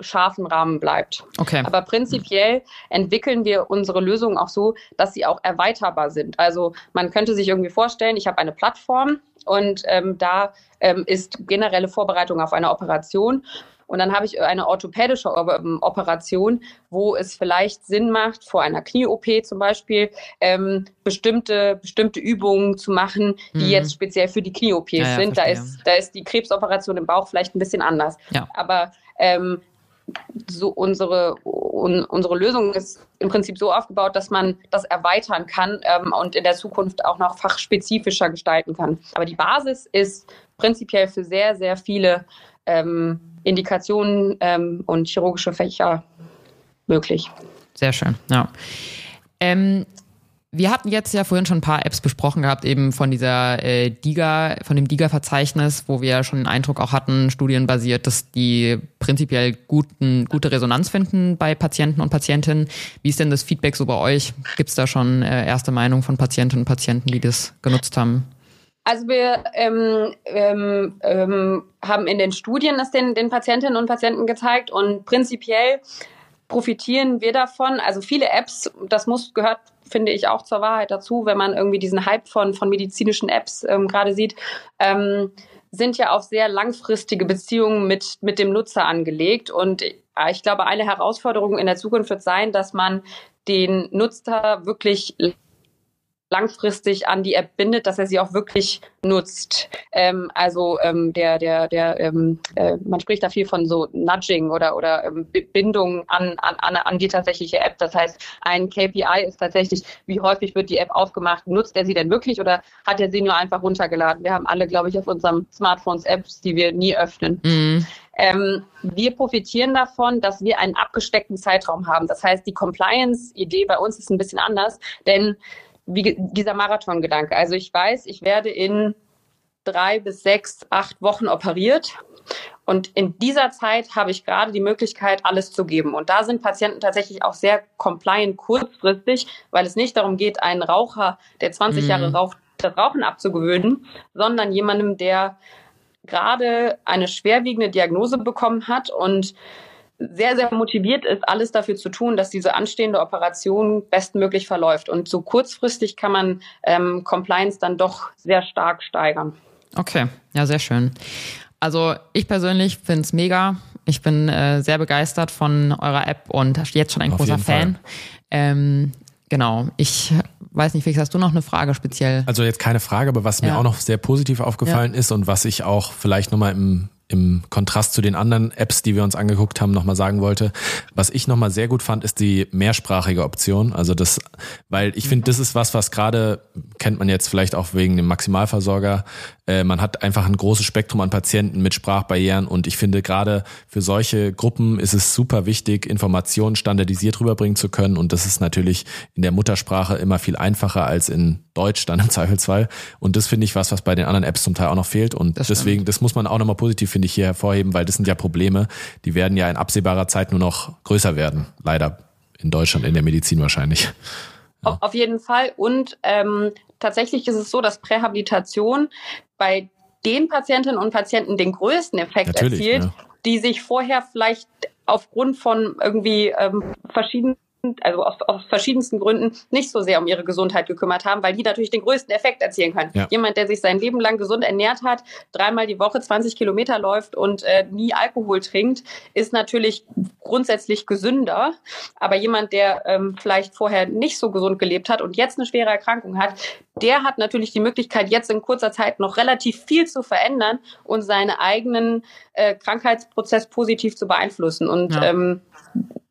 scharfen Rahmen bleibt. Okay. Aber prinzipiell entwickeln wir unsere Lösungen auch so, dass sie auch erweiterbar sind. Also man könnte sich irgendwie vorstellen, ich habe eine Plattform und ähm, da ähm, ist generelle Vorbereitung auf eine Operation und dann habe ich eine orthopädische ähm, Operation, wo es vielleicht Sinn macht, vor einer Knie-OP zum Beispiel, ähm, bestimmte, bestimmte Übungen zu machen, die mhm. jetzt speziell für die Knie-OPs ja, sind. Ja, da, ist, da ist die Krebsoperation im Bauch vielleicht ein bisschen anders. Ja. Aber ähm, so unsere, un, unsere Lösung ist im Prinzip so aufgebaut, dass man das erweitern kann ähm, und in der Zukunft auch noch fachspezifischer gestalten kann. Aber die Basis ist prinzipiell für sehr, sehr viele ähm, Indikationen ähm, und chirurgische Fächer möglich. Sehr schön, ja. Ähm, wir hatten jetzt ja vorhin schon ein paar Apps besprochen gehabt, eben von dieser äh, DIGA, von dem DIGA-Verzeichnis, wo wir schon den Eindruck auch hatten, studienbasiert, dass die prinzipiell guten, gute Resonanz finden bei Patienten und Patientinnen. Wie ist denn das Feedback so bei euch? Gibt es da schon äh, erste Meinung von Patientinnen und Patienten, die das genutzt haben? Also wir ähm, ähm, ähm, haben in den Studien das den, den Patientinnen und Patienten gezeigt und prinzipiell profitieren wir davon. Also viele Apps, das muss gehört, finde ich, auch zur Wahrheit dazu, wenn man irgendwie diesen Hype von, von medizinischen Apps ähm, gerade sieht, ähm, sind ja auf sehr langfristige Beziehungen mit, mit dem Nutzer angelegt. Und äh, ich glaube, eine Herausforderung in der Zukunft wird sein, dass man den Nutzer wirklich langfristig an die App bindet, dass er sie auch wirklich nutzt. Ähm, also ähm, der, der, der, ähm, äh, man spricht da viel von so Nudging oder oder ähm, Bindung an, an, an die tatsächliche App. Das heißt, ein KPI ist tatsächlich, wie häufig wird die App aufgemacht, nutzt er sie denn wirklich oder hat er sie nur einfach runtergeladen? Wir haben alle, glaube ich, auf unserem Smartphones Apps, die wir nie öffnen. Mhm. Ähm, wir profitieren davon, dass wir einen abgesteckten Zeitraum haben. Das heißt, die Compliance-Idee bei uns ist ein bisschen anders, denn wie dieser Marathon-Gedanke. Also ich weiß, ich werde in drei bis sechs, acht Wochen operiert. Und in dieser Zeit habe ich gerade die Möglichkeit, alles zu geben. Und da sind Patienten tatsächlich auch sehr compliant kurzfristig, weil es nicht darum geht, einen Raucher, der 20 mhm. Jahre raucht, das Rauchen abzugewöhnen, sondern jemandem, der gerade eine schwerwiegende Diagnose bekommen hat und sehr, sehr motiviert ist, alles dafür zu tun, dass diese anstehende Operation bestmöglich verläuft. Und so kurzfristig kann man ähm, Compliance dann doch sehr stark steigern. Okay, ja, sehr schön. Also ich persönlich finde es mega. Ich bin äh, sehr begeistert von eurer App und jetzt schon ein Auf großer Fan. Ähm, genau, ich weiß nicht, Felix, hast du noch eine Frage speziell? Also jetzt keine Frage, aber was ja. mir auch noch sehr positiv aufgefallen ja. ist und was ich auch vielleicht nochmal im im Kontrast zu den anderen Apps, die wir uns angeguckt haben, nochmal sagen wollte. Was ich nochmal sehr gut fand, ist die mehrsprachige Option. Also das, weil ich finde, das ist was, was gerade, kennt man jetzt vielleicht auch wegen dem Maximalversorger, äh, man hat einfach ein großes Spektrum an Patienten mit Sprachbarrieren und ich finde gerade für solche Gruppen ist es super wichtig, Informationen standardisiert rüberbringen zu können und das ist natürlich in der Muttersprache immer viel einfacher als in Deutsch dann im Zweifelsfall und das finde ich was, was bei den anderen Apps zum Teil auch noch fehlt und das deswegen, das muss man auch nochmal positiv, finde ich, hier hervorheben, weil das sind ja Probleme, die werden ja in absehbarer Zeit nur noch größer werden, leider in Deutschland, in der Medizin wahrscheinlich. Ja. Auf jeden Fall. Und ähm, tatsächlich ist es so, dass Prähabilitation bei den Patientinnen und Patienten den größten Effekt Natürlich, erzielt, ja. die sich vorher vielleicht aufgrund von irgendwie ähm, verschiedenen also aus, aus verschiedensten Gründen nicht so sehr um ihre Gesundheit gekümmert haben, weil die natürlich den größten Effekt erzielen können. Ja. Jemand, der sich sein Leben lang gesund ernährt hat, dreimal die Woche 20 Kilometer läuft und äh, nie Alkohol trinkt, ist natürlich grundsätzlich gesünder. Aber jemand, der ähm, vielleicht vorher nicht so gesund gelebt hat und jetzt eine schwere Erkrankung hat, der hat natürlich die Möglichkeit, jetzt in kurzer Zeit noch relativ viel zu verändern und seinen eigenen äh, Krankheitsprozess positiv zu beeinflussen. Und ja. ähm,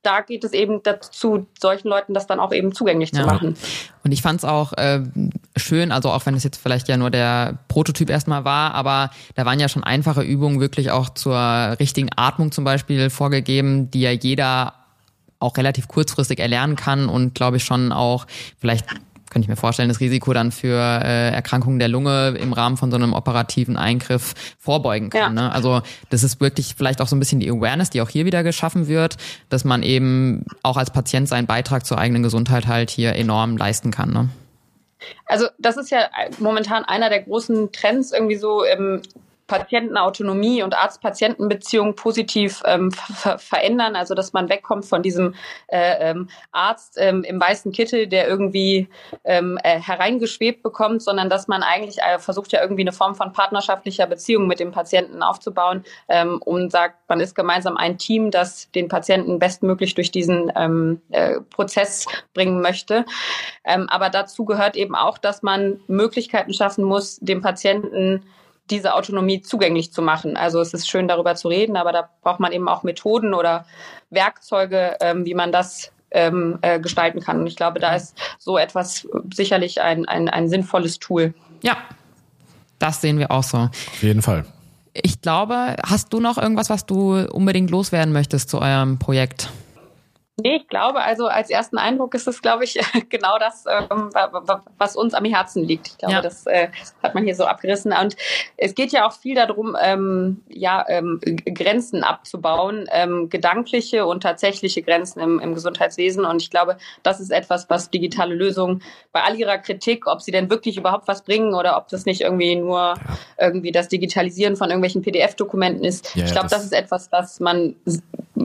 da geht es eben dazu, solchen Leuten das dann auch eben zugänglich zu ja. machen. Und ich fand es auch äh, schön, also auch wenn es jetzt vielleicht ja nur der Prototyp erstmal war, aber da waren ja schon einfache Übungen wirklich auch zur richtigen Atmung zum Beispiel vorgegeben, die ja jeder auch relativ kurzfristig erlernen kann und glaube ich schon auch vielleicht könnte ich mir vorstellen, das Risiko dann für äh, Erkrankungen der Lunge im Rahmen von so einem operativen Eingriff vorbeugen kann. Ja. Ne? Also das ist wirklich vielleicht auch so ein bisschen die Awareness, die auch hier wieder geschaffen wird, dass man eben auch als Patient seinen Beitrag zur eigenen Gesundheit halt hier enorm leisten kann. Ne? Also das ist ja momentan einer der großen Trends irgendwie so im Patientenautonomie und Arzt-Patienten-Beziehung positiv ähm, ver verändern. Also dass man wegkommt von diesem äh, ähm, Arzt ähm, im weißen Kittel, der irgendwie ähm, äh, hereingeschwebt bekommt, sondern dass man eigentlich äh, versucht ja irgendwie eine Form von partnerschaftlicher Beziehung mit dem Patienten aufzubauen ähm, und sagt, man ist gemeinsam ein Team, das den Patienten bestmöglich durch diesen ähm, äh, Prozess bringen möchte. Ähm, aber dazu gehört eben auch, dass man Möglichkeiten schaffen muss, dem Patienten diese Autonomie zugänglich zu machen. Also es ist schön darüber zu reden, aber da braucht man eben auch Methoden oder Werkzeuge, ähm, wie man das ähm, äh, gestalten kann. Und ich glaube, da ist so etwas sicherlich ein, ein, ein sinnvolles Tool. Ja, das sehen wir auch so. Auf jeden Fall. Ich glaube, hast du noch irgendwas, was du unbedingt loswerden möchtest zu eurem Projekt? Nee, ich glaube, also als ersten Eindruck ist es, glaube ich, genau das, ähm, was uns am Herzen liegt. Ich glaube, ja. das äh, hat man hier so abgerissen. Und es geht ja auch viel darum, ähm, ja, ähm, Grenzen abzubauen, ähm, gedankliche und tatsächliche Grenzen im, im Gesundheitswesen. Und ich glaube, das ist etwas, was digitale Lösungen bei all ihrer Kritik, ob sie denn wirklich überhaupt was bringen oder ob das nicht irgendwie nur irgendwie das Digitalisieren von irgendwelchen PDF-Dokumenten ist. Ja, ich glaube, das, das, ist etwas, was man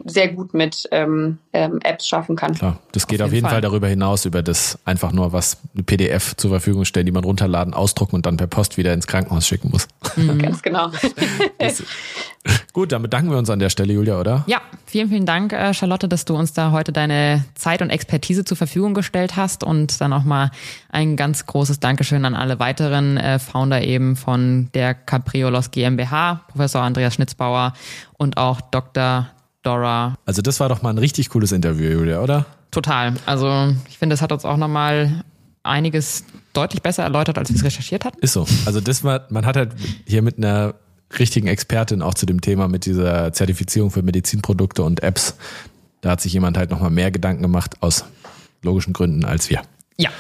sehr gut mit ähm, ähm, Apps schaffen kann. Klar, das geht auf jeden, auf jeden Fall. Fall. darüber hinaus, über das einfach nur was eine PDF zur Verfügung stellen, die man runterladen, ausdrucken und dann per Post wieder ins Krankenhaus schicken muss. Mhm. Ganz genau. Das, gut, dann bedanken wir uns an der Stelle, Julia, oder? Ja, vielen, vielen Dank, äh, Charlotte, dass du uns da heute deine Zeit und Expertise zur Verfügung gestellt hast und dann auch mal ein ganz großes Dankeschön an alle weiteren äh, Founder eben von der Capriolos GmbH, Professor Andreas Schnitzbauer und auch Dr. Dora. Also das war doch mal ein richtig cooles Interview, Julia, oder? Total. Also ich finde, es hat uns auch nochmal einiges deutlich besser erläutert, als wir es recherchiert hatten. Ist so. Also das war, man hat halt hier mit einer richtigen Expertin auch zu dem Thema mit dieser Zertifizierung für Medizinprodukte und Apps. Da hat sich jemand halt nochmal mehr Gedanken gemacht aus logischen Gründen als wir. Ja,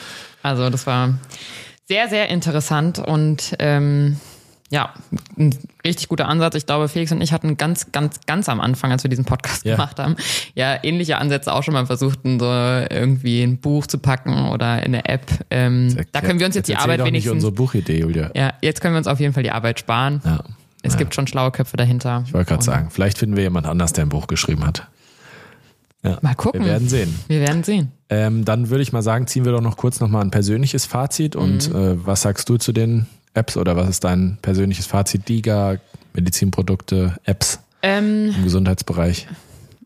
also das war sehr, sehr interessant und ähm, ja, ein richtig guter Ansatz. Ich glaube, Felix und ich hatten ganz, ganz, ganz am Anfang, als wir diesen Podcast ja. gemacht haben, ja, ähnliche Ansätze auch schon mal versucht, so irgendwie ein Buch zu packen oder in eine App. Ähm, da können wir uns jetzt, jetzt die Arbeit doch wenigstens. Nicht unsere Buchidee, Julia. Ja, jetzt können wir uns auf jeden Fall die Arbeit sparen. Ja. Es ja. gibt schon schlaue Köpfe dahinter. Ich wollte gerade sagen, vielleicht finden wir jemand anders, der ein Buch geschrieben hat. Ja, mal gucken. Wir werden sehen. Wir werden sehen. Ähm, dann würde ich mal sagen, ziehen wir doch noch kurz nochmal ein persönliches Fazit. Und mhm. äh, was sagst du zu den Apps oder was ist dein persönliches Fazit? DIGA, Medizinprodukte, Apps ähm, im Gesundheitsbereich?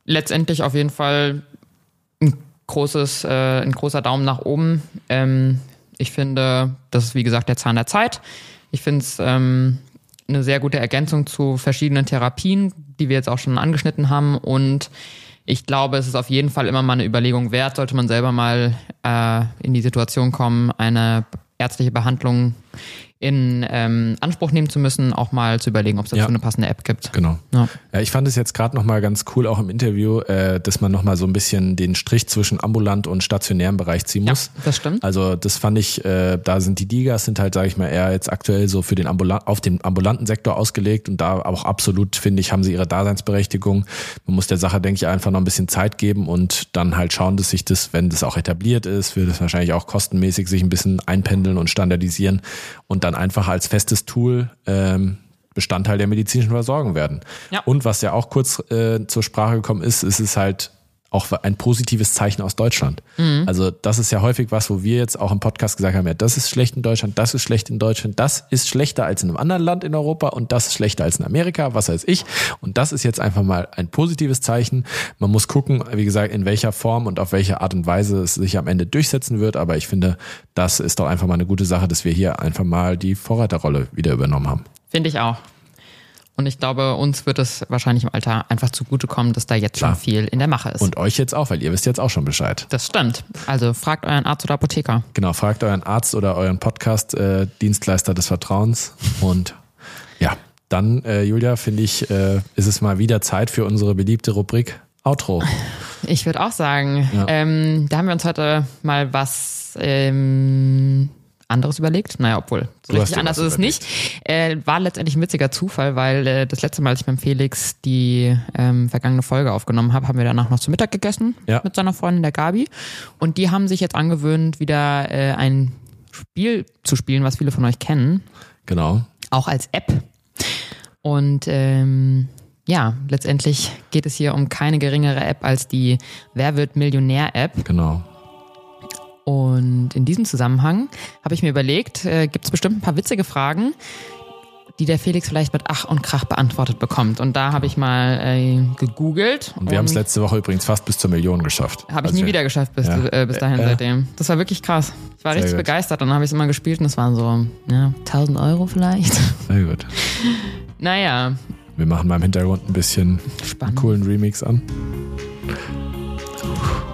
Letztendlich auf jeden Fall ein großes, äh, ein großer Daumen nach oben. Ähm, ich finde, das ist wie gesagt der Zahn der Zeit. Ich finde es ähm, eine sehr gute Ergänzung zu verschiedenen Therapien, die wir jetzt auch schon angeschnitten haben. Und ich glaube, es ist auf jeden Fall immer mal eine Überlegung wert, sollte man selber mal äh, in die Situation kommen, eine ärztliche Behandlung in ähm, Anspruch nehmen zu müssen, auch mal zu überlegen, ob es dazu ja. eine passende App gibt. Genau. Ja, ja ich fand es jetzt gerade nochmal ganz cool, auch im Interview, äh, dass man nochmal so ein bisschen den Strich zwischen ambulant und stationärem Bereich ziehen muss. Ja, das stimmt. Also das fand ich, äh, da sind die Digas, sind halt, sage ich mal, eher jetzt aktuell so für den Ambulan auf den ambulanten Sektor ausgelegt und da auch absolut, finde ich, haben sie ihre Daseinsberechtigung. Man muss der Sache, denke ich, einfach noch ein bisschen Zeit geben und dann halt schauen, dass sich das, wenn das auch etabliert ist, wird es wahrscheinlich auch kostenmäßig sich ein bisschen einpendeln und standardisieren und dann einfach als festes Tool ähm, Bestandteil der medizinischen Versorgung werden. Ja. Und was ja auch kurz äh, zur Sprache gekommen ist, ist es halt auch ein positives Zeichen aus Deutschland. Mhm. Also das ist ja häufig was, wo wir jetzt auch im Podcast gesagt haben, ja, das ist schlecht in Deutschland, das ist schlecht in Deutschland, das ist schlechter als in einem anderen Land in Europa und das ist schlechter als in Amerika, was weiß ich. Und das ist jetzt einfach mal ein positives Zeichen. Man muss gucken, wie gesagt, in welcher Form und auf welche Art und Weise es sich am Ende durchsetzen wird. Aber ich finde, das ist doch einfach mal eine gute Sache, dass wir hier einfach mal die Vorreiterrolle wieder übernommen haben. Finde ich auch. Und ich glaube, uns wird es wahrscheinlich im Alter einfach zugutekommen, dass da jetzt Klar. schon viel in der Mache ist. Und euch jetzt auch, weil ihr wisst jetzt auch schon Bescheid. das stimmt. Also fragt euren Arzt oder Apotheker. Genau, fragt euren Arzt oder euren Podcast-Dienstleister des Vertrauens. Und ja, dann, äh, Julia, finde ich, äh, ist es mal wieder Zeit für unsere beliebte Rubrik Outro. Ich würde auch sagen, Ja. ähm, da haben wir uns heute mal was ähm, anderes überlegt. Naja, obwohl, so Du richtig anders ist es nicht. Äh, war letztendlich ein witziger Zufall, weil äh, das letzte Mal, als ich beim Felix die ähm, vergangene Folge aufgenommen habe, haben wir danach noch zu Mittag gegessen Ja. mit seiner Freundin, der Gabi. Und die haben sich jetzt angewöhnt, wieder äh, ein Spiel zu spielen, was viele von euch kennen, Genau. auch als App. Und ähm, ja, letztendlich geht es hier um keine geringere App als die Wer wird Millionär-App. Genau. Und in diesem Zusammenhang habe ich mir überlegt, äh, gibt es bestimmt ein paar witzige Fragen, die der Felix vielleicht mit Ach und Krach beantwortet bekommt. Und da habe ich mal äh, gegoogelt. Und wir haben es letzte Woche übrigens fast bis zur Million geschafft. Habe ich Also nie wir- wieder geschafft bis, Ja. äh, bis dahin Äh, seitdem. Das war wirklich krass. Ich war Sehr richtig gut. begeistert. Dann habe ich es immer gespielt und es waren so ja, 1000 Euro vielleicht. Sehr gut. naja, Wir machen mal im Hintergrund ein bisschen einen spannend. coolen Remix an.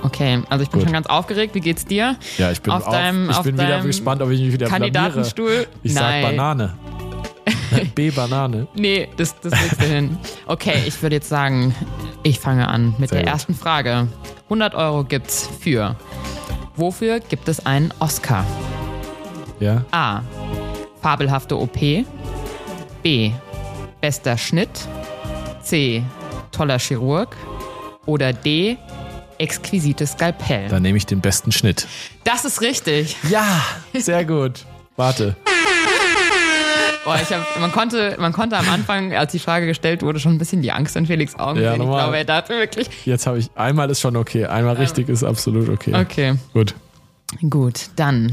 Okay, also ich bin Gut. schon ganz aufgeregt. Wie geht's dir? Ja, ich bin, Auf auch, deinem- ich auf bin wieder gespannt, ob ich mich wieder blamiere. Kandidatenstuhl? Ich sag Nein. Banane. B Banane. Nee, das, das du hin. Okay, ich würde jetzt sagen, ich fange an mit Sehr der gut. ersten Frage. 100 Euro gibt's für. Wofür gibt es einen Oscar? Ja. A. Fabelhafte OP. B. Bester Schnitt. C. Toller Chirurg. Oder D. Exquisites Skalpell. Dann nehme ich den besten Schnitt. Das ist richtig. Ja, sehr gut. Warte. Boah, ich hab, man, konnte, man konnte am Anfang, als die Frage gestellt wurde, schon ein bisschen die Angst in Felix Augen Ja, sehen. Ich glaube, er dachte wirklich. Jetzt habe ich, einmal ist schon okay, einmal richtig ist absolut okay. Okay. Gut. Gut, dann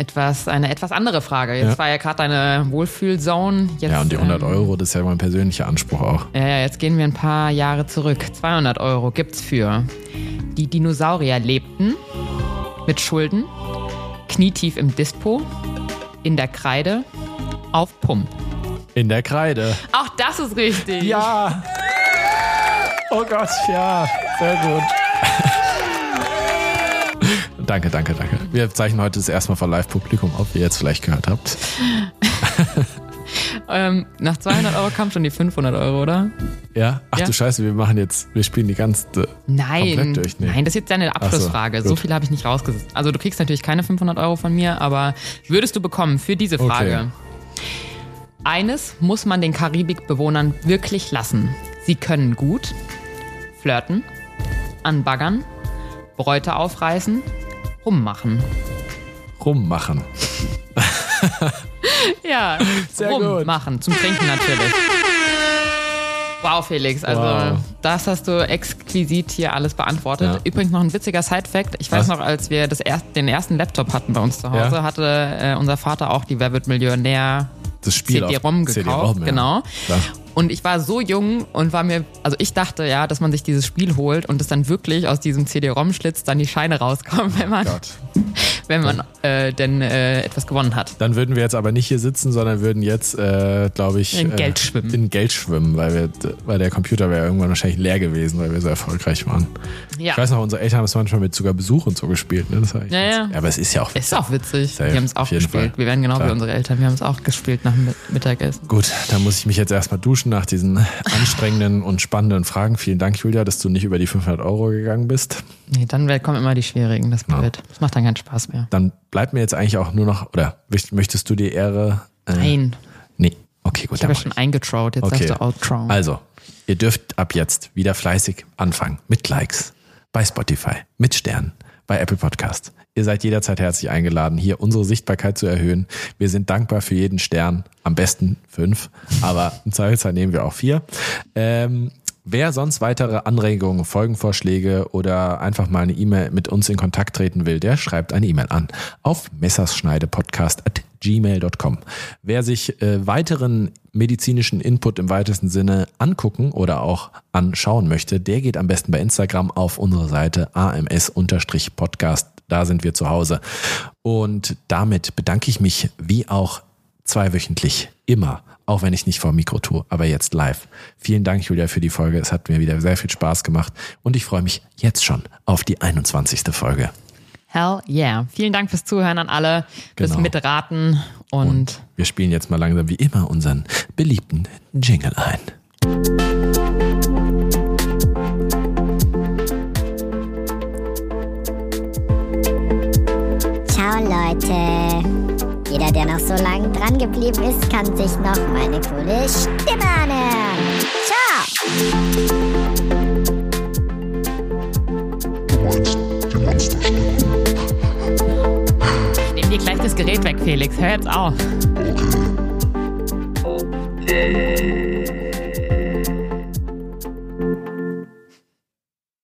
etwas, eine etwas andere Frage. Jetzt Ja. war ja gerade deine Wohlfühlzone. Jetzt, Ja, und die 100 ähm, Euro, das ist ja mein persönlicher Anspruch auch. Ja, ja, jetzt gehen wir ein paar Jahre zurück. 200 Euro gibt's für. Die Dinosaurier lebten mit Schulden, knietief im Dispo, in der Kreide, auf Pump. In der Kreide. Auch das ist richtig. Ja! Oh Gott, ja, sehr gut. Danke, danke, danke. Wir zeichnen heute das erste Mal vor Live-Publikum auf, wie ihr jetzt vielleicht gehört habt. Ähm, nach 200 Euro kam schon die 500 Euro, oder? Ja? Ach Ja. du Scheiße, wir machen jetzt, wir spielen die ganze. Nein, Komplett durch, nee. nein, das ist jetzt deine Abschlussfrage. So, so, viel habe ich nicht rausgesetzt. Also du kriegst natürlich keine 500 Euro von mir, aber würdest du bekommen für diese Frage. Okay. Eines muss man den Karibikbewohnern wirklich lassen. Sie können gut flirten, anbaggern, Bräute aufreißen, rummachen. Rummachen. Ja, Sehr gut. rummachen. Zum Trinken natürlich. Wow, Felix, also Wow. das hast du exquisit hier alles beantwortet. Ja. Übrigens noch ein witziger Side-Fact. Ich weiß Was? noch, als wir das erst, den ersten Laptop hatten bei uns zu Hause, Ja. hatte äh, unser Vater auch die Wer wird Millionär Das Spiel auf CD-ROM gekauft. CD-ROM, ja. Genau. Klar. Und ich war so jung und war mir, also ich dachte ja, dass man sich dieses Spiel holt und es dann wirklich aus diesem CD-ROM-Schlitz dann die Scheine rauskommen, wenn man, Gott. wenn man äh, denn äh, etwas gewonnen hat. Dann würden wir jetzt aber nicht hier sitzen, sondern würden jetzt, äh, glaube ich, In äh, Geld schwimmen. In Geld schwimmen, weil wir, weil der Computer wäre irgendwann wahrscheinlich leer gewesen, weil wir so erfolgreich waren. Ja. Ich weiß noch, unsere Eltern haben es manchmal mit sogar Besuch und so gespielt. Ne? Das war echt Ja, witzig. ja. aber es ist ja auch Ist auch witzig. Safe, wir haben es auch gespielt. Fall. Wir werden genau Klar. wie unsere Eltern. Wir haben es auch gespielt nach dem Mi- Mittagessen. Gut, dann muss ich mich jetzt erstmal duschen nach diesen anstrengenden und spannenden Fragen. Vielen Dank, Julia, dass du nicht über die 500 Euro gegangen bist. Nee, dann kommen immer die schwierigen. Das blöd. Das macht dann keinen Spaß mehr. Dann bleibt mir jetzt eigentlich auch nur noch, oder möcht- möchtest du die Ehre? Äh, Nein. Nee, okay, gut. Ich habe ja schon eingetraut. Jetzt Okay. darfst du outtrauen. Also, ihr dürft ab jetzt wieder fleißig anfangen mit Likes bei Spotify, mit Sternen, bei Apple Podcast. Ihr seid jederzeit herzlich eingeladen, hier unsere Sichtbarkeit zu erhöhen. Wir sind dankbar für jeden Stern, am besten fünf, aber im Zweifelsfall nehmen wir auch vier. Ähm, Wer sonst weitere Anregungen, Folgenvorschläge oder einfach mal eine E-Mail mit uns in Kontakt treten will, der schreibt eine E-Mail an auf messerschneidepodcast.gmail.com. Wer sich äh, weiteren medizinischen Input im weitesten Sinne angucken oder auch anschauen möchte, der geht am besten bei Instagram auf unsere Seite ams-podcast. Da sind wir zu Hause. Und damit bedanke ich mich wie auch zweiwöchentlich immer auch wenn ich nicht vor Mikro tue, aber jetzt live. Vielen Dank, Julia, für die Folge. Es hat mir wieder sehr viel Spaß gemacht und ich freue mich jetzt schon auf die 21. Folge. Hell yeah. Vielen Dank fürs Zuhören an alle, fürs genau. Mitraten und, und wir spielen jetzt mal langsam wie immer unseren beliebten Jingle ein. Ciao Leute. Jeder, der noch so lange dran geblieben ist, kann sich noch meine coole Stimme anhören. Ciao! geht gleich das Gerät weg, Felix. Hör jetzt auf. Okay.